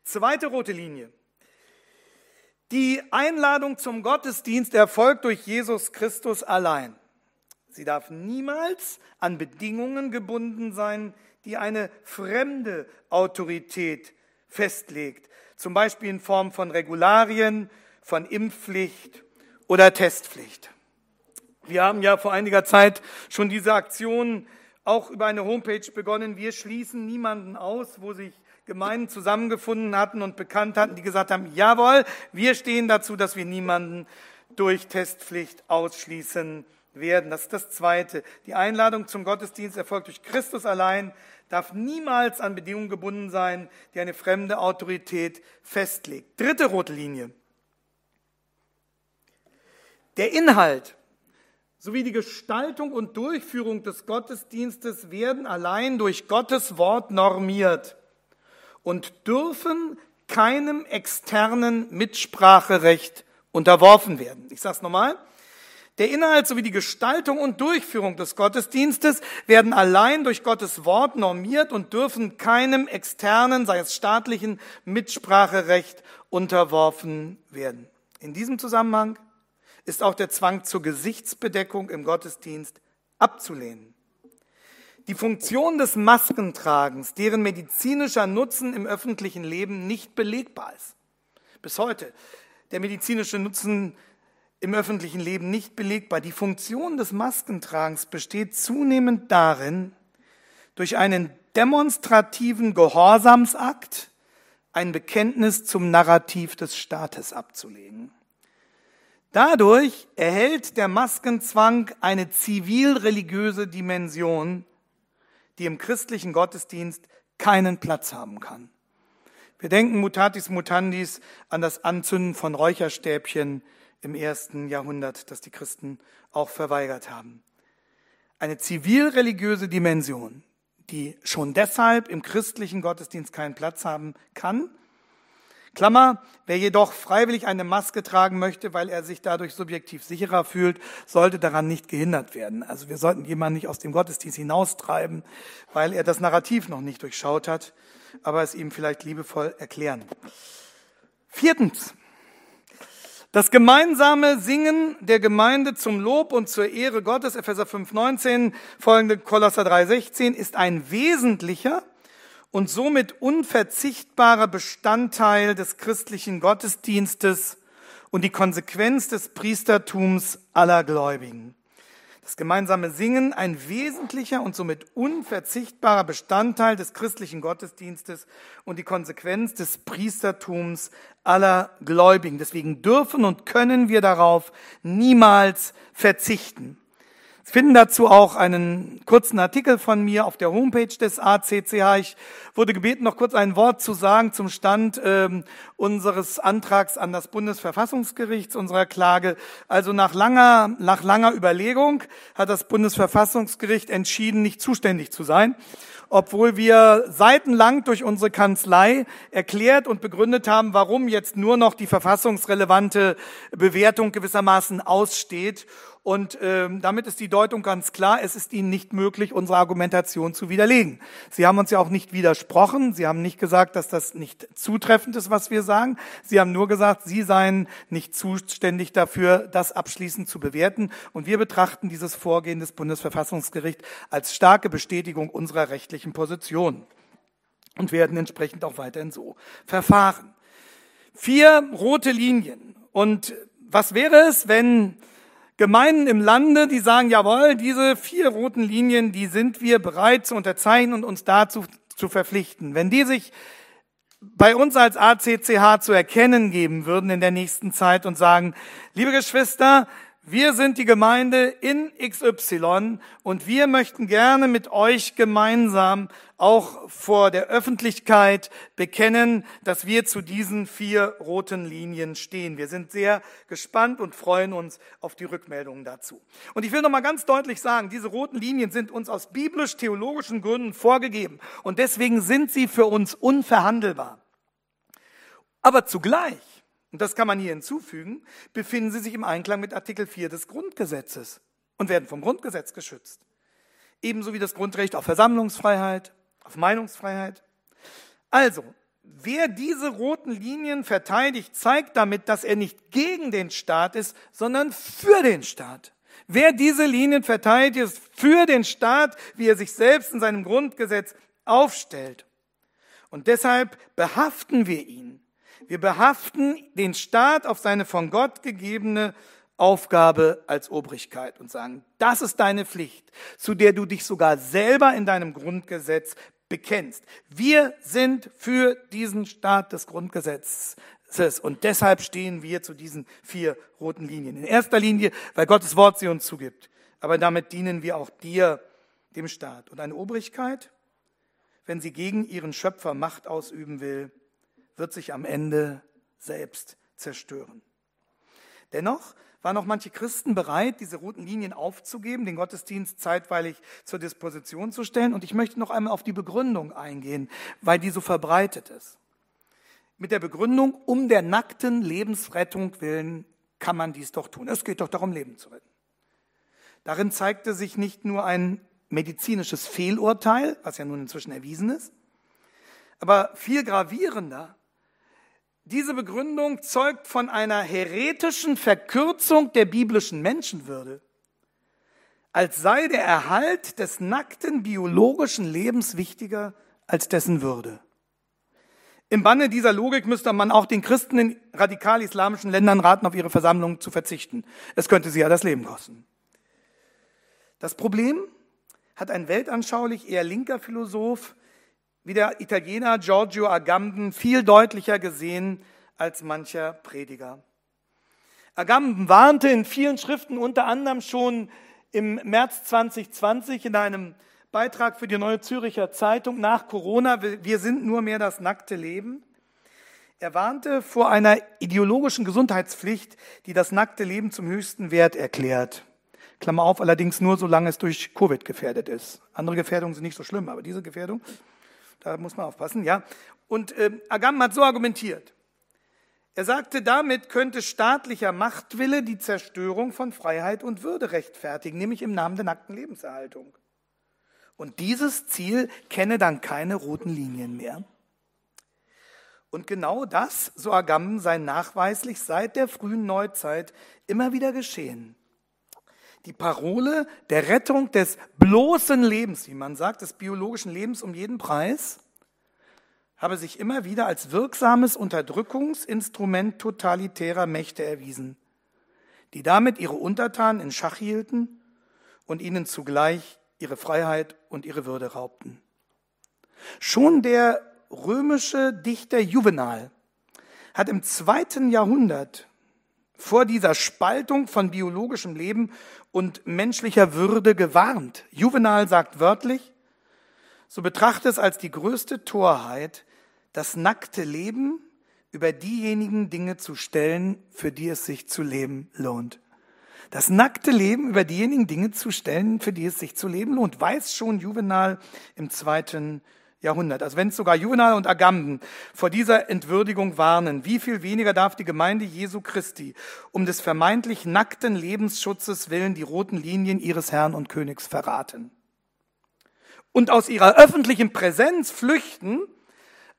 S1: Zweite rote Linie. Die Einladung zum Gottesdienst erfolgt durch Jesus Christus allein. Sie darf niemals an Bedingungen gebunden sein, die eine fremde Autorität festlegt, zum Beispiel in Form von Regularien, von Impfpflicht oder Testpflicht. Wir haben ja vor einiger Zeit schon diese Aktion auch über eine Homepage begonnen. Wir schließen niemanden aus, wo sich Gemeinden zusammengefunden hatten und bekannt hatten, die gesagt haben, jawohl, wir stehen dazu, dass wir niemanden durch Testpflicht ausschließen werden. Das ist das Zweite. Die Einladung zum Gottesdienst erfolgt durch Christus allein, darf niemals an Bedingungen gebunden sein, die eine fremde Autorität festlegt. Dritte rote Linie. Der Inhalt sowie die Gestaltung und Durchführung des Gottesdienstes werden allein durch Gottes Wort normiert und dürfen keinem externen Mitspracherecht unterworfen werden. Ich sage es nochmal. Der Inhalt sowie die Gestaltung und Durchführung des Gottesdienstes werden allein durch Gottes Wort normiert und dürfen keinem externen, sei es staatlichen, Mitspracherecht unterworfen werden. In diesem Zusammenhang ist auch der Zwang zur Gesichtsbedeckung im Gottesdienst abzulehnen. Die Funktion des Maskentragens, deren medizinischer Nutzen im öffentlichen Leben nicht belegbar ist. Bis heute der medizinische Nutzen im öffentlichen Leben nicht belegbar. Die Funktion des Maskentragens besteht zunehmend darin, durch einen demonstrativen Gehorsamsakt ein Bekenntnis zum Narrativ des Staates abzulegen. Dadurch erhält der Maskenzwang eine zivilreligiöse Dimension, die im christlichen Gottesdienst keinen Platz haben kann. Wir denken mutatis mutandis an das Anzünden von Räucherstäbchen im ersten Jahrhundert, das die Christen auch verweigert haben. Eine zivilreligiöse Dimension, die schon deshalb im christlichen Gottesdienst keinen Platz haben kann, Klammer, wer jedoch freiwillig eine Maske tragen möchte, weil er sich dadurch subjektiv sicherer fühlt, sollte daran nicht gehindert werden. Also wir sollten jemanden nicht aus dem Gottesdienst hinaustreiben, weil er das Narrativ noch nicht durchschaut hat, aber es ihm vielleicht liebevoll erklären. Viertens. Das gemeinsame Singen der Gemeinde zum Lob und zur Ehre Gottes, Epheser 5,19, folgende Kolosser 3,16, ist ein wesentlicher und somit unverzichtbarer Bestandteil des christlichen Gottesdienstes und die Konsequenz des Priestertums aller Gläubigen. Das gemeinsame Singen ein wesentlicher und somit unverzichtbarer Bestandteil des christlichen Gottesdienstes und die Konsequenz des Priestertums aller Gläubigen. Deswegen dürfen und können wir darauf niemals verzichten. Sie finden dazu auch einen kurzen Artikel von mir auf der Homepage des ACCH. Ich wurde gebeten, noch kurz ein Wort zu sagen zum Stand ähm, unseres Antrags an das Bundesverfassungsgericht, unserer Klage. Also nach langer, nach langer Überlegung hat das Bundesverfassungsgericht entschieden, nicht zuständig zu sein obwohl wir seitenlang durch unsere Kanzlei erklärt und begründet haben, warum jetzt nur noch die verfassungsrelevante Bewertung gewissermaßen aussteht und ähm, damit ist die Deutung ganz klar, es ist Ihnen nicht möglich, unsere Argumentation zu widerlegen. Sie haben uns ja auch nicht widersprochen. Sie haben nicht gesagt, dass das nicht zutreffend ist, was wir sagen. Sie haben nur gesagt, Sie seien nicht zuständig dafür, das abschließend zu bewerten. Und wir betrachten dieses Vorgehen des Bundesverfassungsgerichts als starke Bestätigung unserer rechtlichen Position und werden entsprechend auch weiterhin so verfahren. Vier rote Linien. Und was wäre es, wenn Gemeinden im Lande, die sagen, jawohl, diese vier roten Linien, die sind wir bereit zu unterzeichnen und uns dazu zu verpflichten. Wenn die sich bei uns als ACCH zu erkennen geben würden in der nächsten Zeit und sagen, liebe Geschwister, wir sind die Gemeinde in XY und wir möchten gerne mit euch gemeinsam auch vor der Öffentlichkeit bekennen, dass wir zu diesen vier roten Linien stehen. Wir sind sehr gespannt und freuen uns auf die Rückmeldungen dazu. Und ich will noch mal ganz deutlich sagen, diese roten Linien sind uns aus biblisch-theologischen Gründen vorgegeben und deswegen sind sie für uns unverhandelbar. Aber zugleich und das kann man hier hinzufügen, befinden sie sich im Einklang mit Artikel 4 des Grundgesetzes und werden vom Grundgesetz geschützt. Ebenso wie das Grundrecht auf Versammlungsfreiheit, auf Meinungsfreiheit. Also, wer diese roten Linien verteidigt, zeigt damit, dass er nicht gegen den Staat ist, sondern für den Staat. Wer diese Linien verteidigt, ist für den Staat, wie er sich selbst in seinem Grundgesetz aufstellt. Und deshalb behaften wir ihn wir behaften den Staat auf seine von Gott gegebene Aufgabe als Obrigkeit und sagen, das ist deine Pflicht, zu der du dich sogar selber in deinem Grundgesetz bekennst. Wir sind für diesen Staat des Grundgesetzes. Und deshalb stehen wir zu diesen vier roten Linien. In erster Linie, weil Gottes Wort sie uns zugibt. Aber damit dienen wir auch dir, dem Staat. Und eine Obrigkeit, wenn sie gegen ihren Schöpfer Macht ausüben will, wird sich am Ende selbst zerstören. Dennoch waren auch manche Christen bereit, diese roten Linien aufzugeben, den Gottesdienst zeitweilig zur Disposition zu stellen. Und ich möchte noch einmal auf die Begründung eingehen, weil die so verbreitet ist. Mit der Begründung, um der nackten Lebensrettung willen kann man dies doch tun. Es geht doch darum, Leben zu retten. Darin zeigte sich nicht nur ein medizinisches Fehlurteil, was ja nun inzwischen erwiesen ist, aber viel gravierender, diese Begründung zeugt von einer heretischen Verkürzung der biblischen Menschenwürde, als sei der Erhalt des nackten biologischen Lebens wichtiger als dessen Würde. Im Banne dieser Logik müsste man auch den Christen in radikal-islamischen Ländern raten, auf ihre Versammlungen zu verzichten. Es könnte sie ja das Leben kosten. Das Problem hat ein weltanschaulich eher linker Philosoph wie der Italiener Giorgio Agamben viel deutlicher gesehen als mancher Prediger. Agamben warnte in vielen Schriften, unter anderem schon im März 2020 in einem Beitrag für die Neue Züricher Zeitung nach Corona, wir sind nur mehr das nackte Leben. Er warnte vor einer ideologischen Gesundheitspflicht, die das nackte Leben zum höchsten Wert erklärt. Klammer auf, allerdings nur solange es durch Covid gefährdet ist. Andere Gefährdungen sind nicht so schlimm, aber diese Gefährdung da muss man aufpassen, ja. Und äh, Agam hat so argumentiert. Er sagte, damit könnte staatlicher Machtwille die Zerstörung von Freiheit und Würde rechtfertigen, nämlich im Namen der nackten Lebenserhaltung. Und dieses Ziel kenne dann keine roten Linien mehr. Und genau das, so Agamben, sei nachweislich seit der frühen Neuzeit immer wieder geschehen. Die Parole der Rettung des bloßen Lebens, wie man sagt, des biologischen Lebens um jeden Preis, habe sich immer wieder als wirksames Unterdrückungsinstrument totalitärer Mächte erwiesen, die damit ihre Untertanen in Schach hielten und ihnen zugleich ihre Freiheit und ihre Würde raubten. Schon der römische Dichter Juvenal hat im zweiten Jahrhundert vor dieser Spaltung von biologischem Leben und menschlicher Würde gewarnt. Juvenal sagt wörtlich, so betrachte es als die größte Torheit, das nackte Leben über diejenigen Dinge zu stellen, für die es sich zu leben lohnt. Das nackte Leben über diejenigen Dinge zu stellen, für die es sich zu leben lohnt, weiß schon Juvenal im zweiten Jahrhundert. Also wenn es sogar Juvenal und Agamben vor dieser Entwürdigung warnen, wie viel weniger darf die Gemeinde Jesu Christi um des vermeintlich nackten Lebensschutzes willen die roten Linien ihres Herrn und Königs verraten? Und aus ihrer öffentlichen Präsenz flüchten,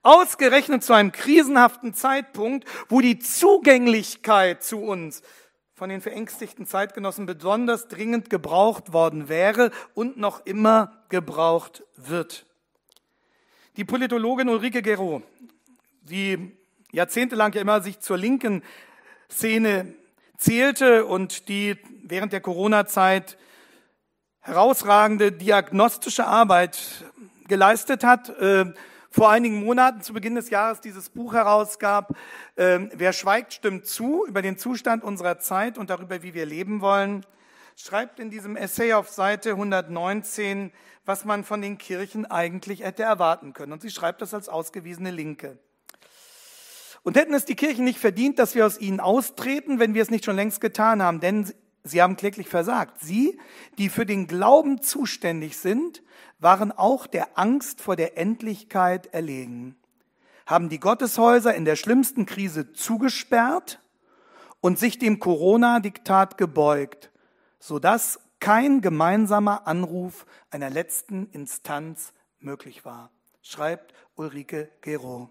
S1: ausgerechnet zu einem krisenhaften Zeitpunkt, wo die Zugänglichkeit zu uns von den verängstigten Zeitgenossen besonders dringend gebraucht worden wäre und noch immer gebraucht wird. Die Politologin Ulrike Gero, die jahrzehntelang ja immer sich zur linken Szene zählte und die während der Corona-Zeit herausragende diagnostische Arbeit geleistet hat, äh, vor einigen Monaten zu Beginn des Jahres dieses Buch herausgab, äh, Wer schweigt, stimmt zu, über den Zustand unserer Zeit und darüber, wie wir leben wollen, schreibt in diesem Essay auf Seite 119, was man von den Kirchen eigentlich hätte erwarten können. Und sie schreibt das als ausgewiesene Linke. Und hätten es die Kirchen nicht verdient, dass wir aus ihnen austreten, wenn wir es nicht schon längst getan haben, denn sie haben kläglich versagt. Sie, die für den Glauben zuständig sind, waren auch der Angst vor der Endlichkeit erlegen, haben die Gotteshäuser in der schlimmsten Krise zugesperrt und sich dem Corona-Diktat gebeugt, sodass kein gemeinsamer Anruf einer letzten Instanz möglich war, schreibt Ulrike Gero.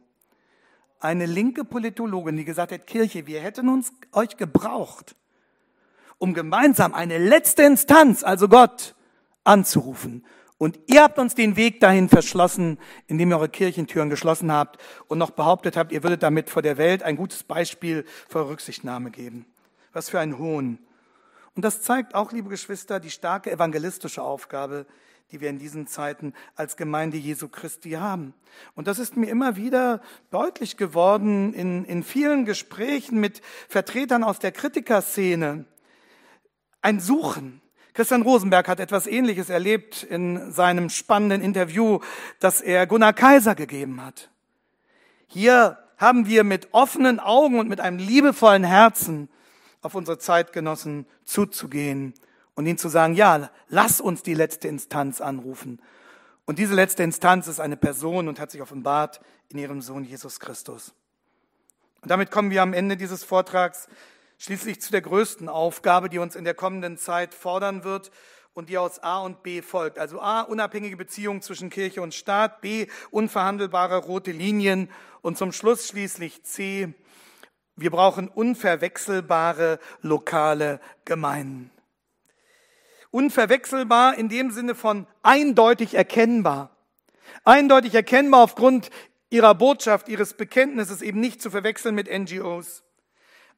S1: Eine linke Politologin, die gesagt hat, Kirche, wir hätten uns euch gebraucht, um gemeinsam eine letzte Instanz, also Gott, anzurufen. Und ihr habt uns den Weg dahin verschlossen, indem ihr eure Kirchentüren geschlossen habt und noch behauptet habt, ihr würdet damit vor der Welt ein gutes Beispiel für Rücksichtnahme geben. Was für ein Hohn. Und das zeigt auch, liebe Geschwister, die starke evangelistische Aufgabe, die wir in diesen Zeiten als Gemeinde Jesu Christi haben. Und das ist mir immer wieder deutlich geworden in, in vielen Gesprächen mit Vertretern aus der Kritikerszene. Ein Suchen. Christian Rosenberg hat etwas Ähnliches erlebt in seinem spannenden Interview, das er Gunnar Kaiser gegeben hat. Hier haben wir mit offenen Augen und mit einem liebevollen Herzen auf unsere Zeitgenossen zuzugehen und ihnen zu sagen, ja, lass uns die letzte Instanz anrufen. Und diese letzte Instanz ist eine Person und hat sich offenbart in ihrem Sohn Jesus Christus. Und damit kommen wir am Ende dieses Vortrags schließlich zu der größten Aufgabe, die uns in der kommenden Zeit fordern wird und die aus A und B folgt. Also A, unabhängige Beziehungen zwischen Kirche und Staat, B, unverhandelbare rote Linien und zum Schluss schließlich C, wir brauchen unverwechselbare lokale Gemeinden. Unverwechselbar in dem Sinne von eindeutig erkennbar. Eindeutig erkennbar aufgrund ihrer Botschaft, ihres Bekenntnisses eben nicht zu verwechseln mit NGOs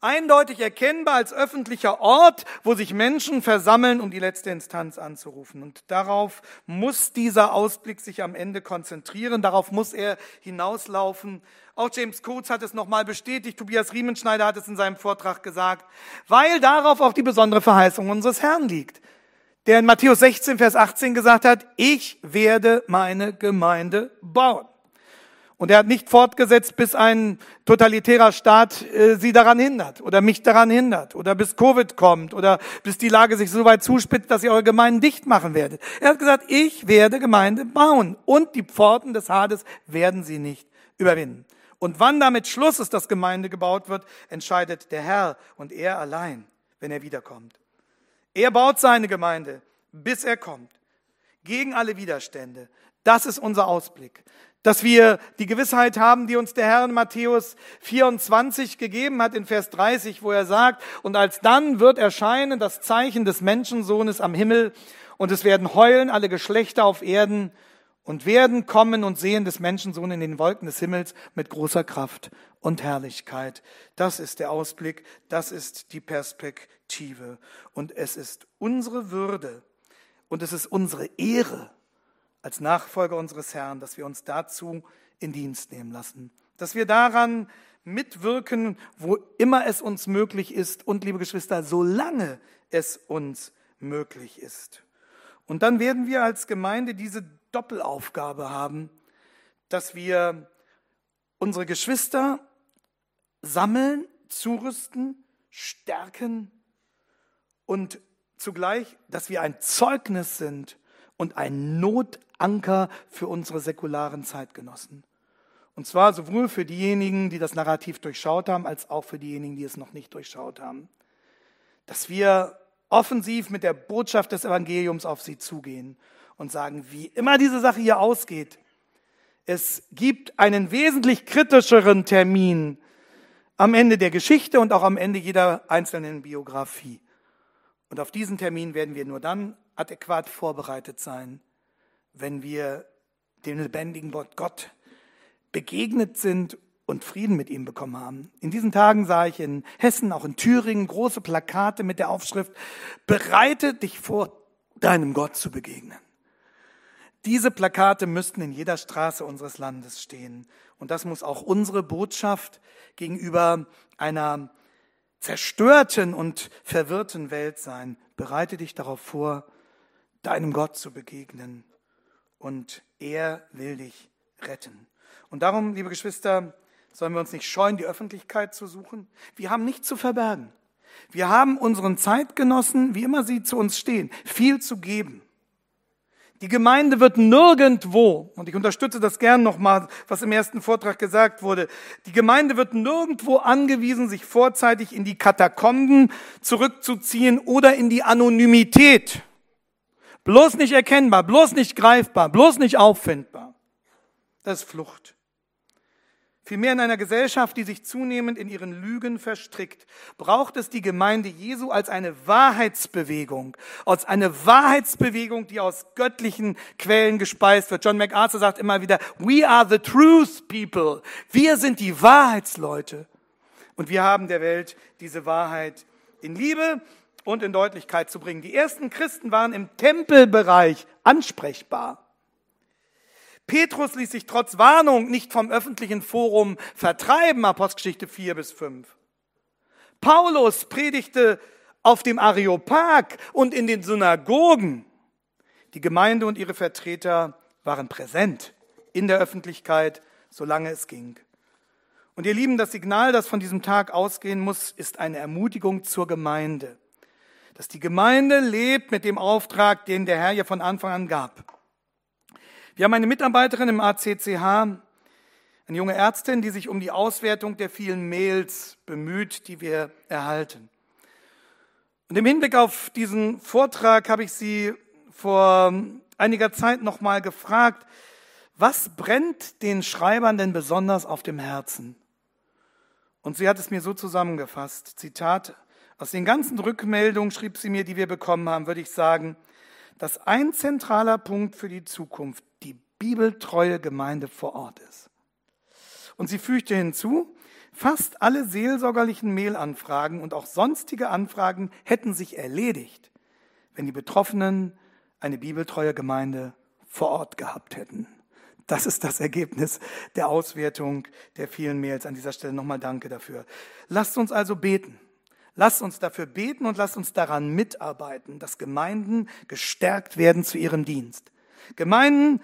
S1: eindeutig erkennbar als öffentlicher Ort, wo sich Menschen versammeln, um die letzte Instanz anzurufen. Und darauf muss dieser Ausblick sich am Ende konzentrieren, darauf muss er hinauslaufen. Auch James Coates hat es nochmal bestätigt, Tobias Riemenschneider hat es in seinem Vortrag gesagt, weil darauf auch die besondere Verheißung unseres Herrn liegt der in Matthäus 16, Vers 18 gesagt hat, ich werde meine Gemeinde bauen. Und er hat nicht fortgesetzt, bis ein totalitärer Staat äh, sie daran hindert oder mich daran hindert oder bis Covid kommt oder bis die Lage sich so weit zuspitzt, dass ihr eure Gemeinden dicht machen werdet. Er hat gesagt, ich werde Gemeinde bauen und die Pforten des Hades werden sie nicht überwinden. Und wann damit Schluss ist, dass Gemeinde gebaut wird, entscheidet der Herr und er allein, wenn er wiederkommt. Er baut seine Gemeinde, bis er kommt, gegen alle Widerstände. Das ist unser Ausblick dass wir die Gewissheit haben, die uns der Herr in Matthäus 24 gegeben hat in Vers 30, wo er sagt, und alsdann wird erscheinen das Zeichen des Menschensohnes am Himmel, und es werden heulen alle Geschlechter auf Erden und werden kommen und sehen des Menschensohn in den Wolken des Himmels mit großer Kraft und Herrlichkeit. Das ist der Ausblick, das ist die Perspektive. Und es ist unsere Würde und es ist unsere Ehre, als Nachfolger unseres Herrn, dass wir uns dazu in Dienst nehmen lassen, dass wir daran mitwirken, wo immer es uns möglich ist und, liebe Geschwister, solange es uns möglich ist. Und dann werden wir als Gemeinde diese Doppelaufgabe haben, dass wir unsere Geschwister sammeln, zurüsten, stärken und zugleich, dass wir ein Zeugnis sind und ein Notanker für unsere säkularen Zeitgenossen. Und zwar sowohl für diejenigen, die das Narrativ durchschaut haben, als auch für diejenigen, die es noch nicht durchschaut haben. Dass wir offensiv mit der Botschaft des Evangeliums auf sie zugehen und sagen, wie immer diese Sache hier ausgeht, es gibt einen wesentlich kritischeren Termin am Ende der Geschichte und auch am Ende jeder einzelnen Biografie. Und auf diesen Termin werden wir nur dann adäquat vorbereitet sein, wenn wir dem lebendigen Gott begegnet sind und Frieden mit ihm bekommen haben. In diesen Tagen sah ich in Hessen, auch in Thüringen, große Plakate mit der Aufschrift, bereite dich vor, deinem Gott zu begegnen. Diese Plakate müssten in jeder Straße unseres Landes stehen. Und das muss auch unsere Botschaft gegenüber einer zerstörten und verwirrten Welt sein. Bereite dich darauf vor, deinem Gott zu begegnen. Und er will dich retten. Und darum, liebe Geschwister, sollen wir uns nicht scheuen, die Öffentlichkeit zu suchen. Wir haben nichts zu verbergen. Wir haben unseren Zeitgenossen, wie immer sie zu uns stehen, viel zu geben. Die Gemeinde wird nirgendwo, und ich unterstütze das gern nochmal, was im ersten Vortrag gesagt wurde, die Gemeinde wird nirgendwo angewiesen, sich vorzeitig in die Katakomben zurückzuziehen oder in die Anonymität. Bloß nicht erkennbar, bloß nicht greifbar, bloß nicht auffindbar. Das ist Flucht. Vielmehr in einer Gesellschaft, die sich zunehmend in ihren Lügen verstrickt, braucht es die Gemeinde Jesu als eine Wahrheitsbewegung, als eine Wahrheitsbewegung, die aus göttlichen Quellen gespeist wird. John MacArthur sagt immer wieder, we are the truth people. Wir sind die Wahrheitsleute. Und wir haben der Welt diese Wahrheit in Liebe und in Deutlichkeit zu bringen. Die ersten Christen waren im Tempelbereich ansprechbar. Petrus ließ sich trotz Warnung nicht vom öffentlichen Forum vertreiben, Apostelgeschichte 4 bis 5. Paulus predigte auf dem Areopag und in den Synagogen. Die Gemeinde und ihre Vertreter waren präsent in der Öffentlichkeit, solange es ging. Und ihr Lieben, das Signal, das von diesem Tag ausgehen muss, ist eine Ermutigung zur Gemeinde. Dass die Gemeinde lebt mit dem Auftrag, den der Herr ihr von Anfang an gab. Wir haben eine Mitarbeiterin im ACCH, eine junge Ärztin, die sich um die Auswertung der vielen Mails bemüht, die wir erhalten. Und im Hinblick auf diesen Vortrag habe ich sie vor einiger Zeit nochmal gefragt, was brennt den Schreibern denn besonders auf dem Herzen? Und sie hat es mir so zusammengefasst, Zitat, aus den ganzen Rückmeldungen, schrieb sie mir, die wir bekommen haben, würde ich sagen, dass ein zentraler Punkt für die Zukunft bibeltreue Gemeinde vor Ort ist. Und sie fügte hinzu, fast alle seelsorgerlichen Mailanfragen und auch sonstige Anfragen hätten sich erledigt, wenn die Betroffenen eine bibeltreue Gemeinde vor Ort gehabt hätten. Das ist das Ergebnis der Auswertung der vielen Mails. An dieser Stelle nochmal danke dafür. Lasst uns also beten. Lasst uns dafür beten und lasst uns daran mitarbeiten, dass Gemeinden gestärkt werden zu ihrem Dienst. Gemeinden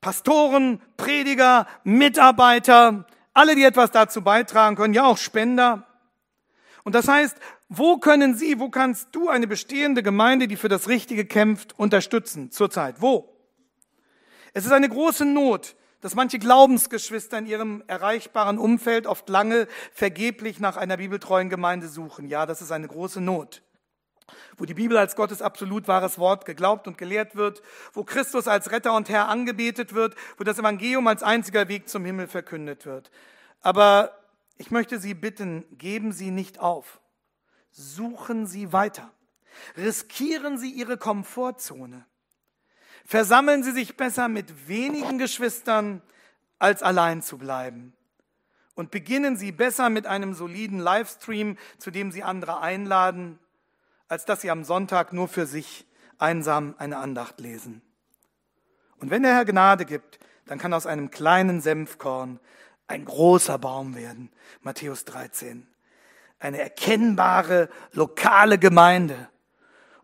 S1: Pastoren, Prediger, Mitarbeiter, alle, die etwas dazu beitragen können, ja auch Spender. Und das heißt, wo können Sie, wo kannst du eine bestehende Gemeinde, die für das Richtige kämpft, unterstützen zurzeit? Wo? Es ist eine große Not, dass manche Glaubensgeschwister in ihrem erreichbaren Umfeld oft lange vergeblich nach einer bibeltreuen Gemeinde suchen. Ja, das ist eine große Not wo die Bibel als Gottes absolut wahres Wort geglaubt und gelehrt wird, wo Christus als Retter und Herr angebetet wird, wo das Evangelium als einziger Weg zum Himmel verkündet wird. Aber ich möchte Sie bitten, geben Sie nicht auf. Suchen Sie weiter. Riskieren Sie Ihre Komfortzone. Versammeln Sie sich besser mit wenigen Geschwistern, als allein zu bleiben. Und beginnen Sie besser mit einem soliden Livestream, zu dem Sie andere einladen, als dass sie am Sonntag nur für sich einsam eine Andacht lesen. Und wenn der Herr Gnade gibt, dann kann aus einem kleinen Senfkorn ein großer Baum werden. Matthäus 13. Eine erkennbare lokale Gemeinde.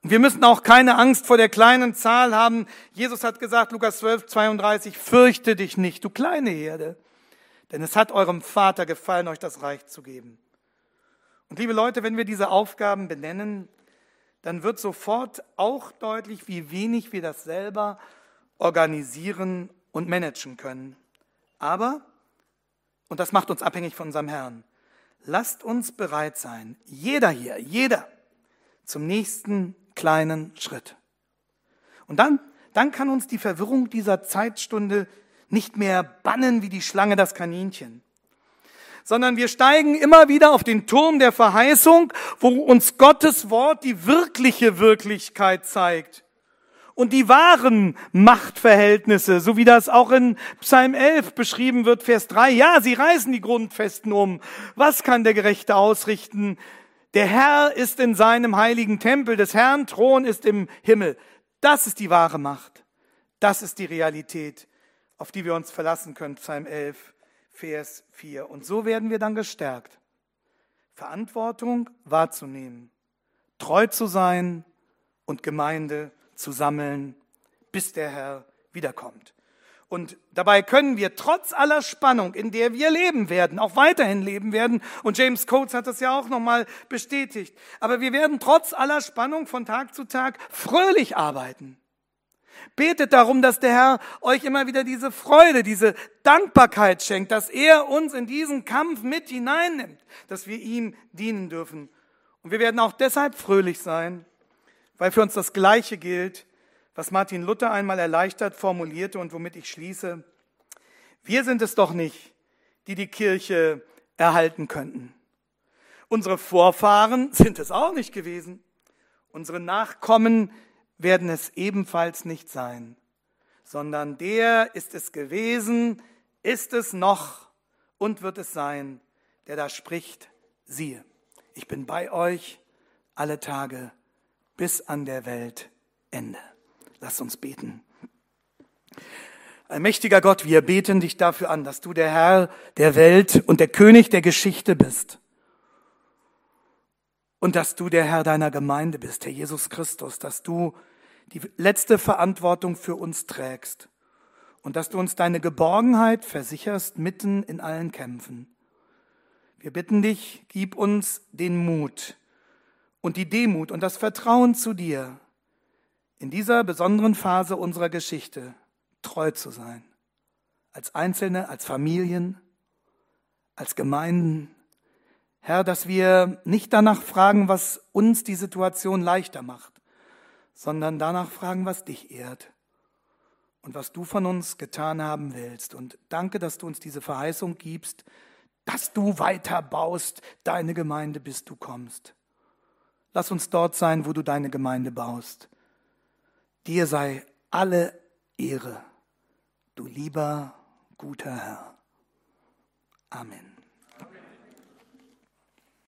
S1: Und wir müssen auch keine Angst vor der kleinen Zahl haben. Jesus hat gesagt, Lukas 12, 32, fürchte dich nicht, du kleine Herde, denn es hat eurem Vater gefallen, euch das Reich zu geben. Und liebe Leute, wenn wir diese Aufgaben benennen, dann wird sofort auch deutlich, wie wenig wir das selber organisieren und managen können. Aber, und das macht uns abhängig von unserem Herrn, lasst uns bereit sein, jeder hier, jeder, zum nächsten kleinen Schritt. Und dann, dann kann uns die Verwirrung dieser Zeitstunde nicht mehr bannen wie die Schlange das Kaninchen, sondern wir steigen immer wieder auf den Turm der Verheißung, wo uns Gottes Wort die wirkliche Wirklichkeit zeigt und die wahren Machtverhältnisse, so wie das auch in Psalm 11 beschrieben wird, Vers 3. Ja, sie reißen die Grundfesten um. Was kann der Gerechte ausrichten? Der Herr ist in seinem heiligen Tempel, des Herrn Thron ist im Himmel. Das ist die wahre Macht. Das ist die Realität, auf die wir uns verlassen können. Psalm 11, Vers 4. Und so werden wir dann gestärkt, Verantwortung wahrzunehmen, treu zu sein und Gemeinde zu sammeln, bis der Herr wiederkommt. Und dabei können wir trotz aller Spannung, in der wir leben werden, auch weiterhin leben werden, und James Coates hat das ja auch nochmal bestätigt, aber wir werden trotz aller Spannung von Tag zu Tag fröhlich arbeiten. Betet darum, dass der Herr euch immer wieder diese Freude, diese Dankbarkeit schenkt, dass er uns in diesen Kampf mit hineinnimmt, dass wir ihm dienen dürfen. Und wir werden auch deshalb fröhlich sein, weil für uns das Gleiche gilt, was Martin Luther einmal erleichtert formulierte und womit ich schließe. Wir sind es doch nicht, die die Kirche erhalten könnten. Unsere Vorfahren sind es auch nicht gewesen. Unsere Nachkommen werden es ebenfalls nicht sein, sondern der ist es gewesen, ist es noch und wird es sein, der da spricht, siehe, ich bin bei euch alle Tage bis an der Weltende. Lass uns beten. Ein mächtiger Gott, wir beten dich dafür an, dass du der Herr der Welt und der König der Geschichte bist. Und dass du der Herr deiner Gemeinde bist, Herr Jesus Christus, dass du die letzte Verantwortung für uns trägst und dass du uns deine Geborgenheit versicherst mitten in allen Kämpfen. Wir bitten dich, gib uns den Mut, und die Demut und das Vertrauen zu dir, in dieser besonderen Phase unserer Geschichte treu zu sein. Als Einzelne, als Familien, als Gemeinden. Herr, dass wir nicht danach fragen, was uns die Situation leichter macht, sondern danach fragen, was dich ehrt und was du von uns getan haben willst. Und danke, dass du uns diese Verheißung gibst, dass du weiter baust, deine Gemeinde, bis du kommst. Lass uns dort sein, wo du deine Gemeinde baust. Dir sei alle Ehre, du lieber, guter Herr. Amen.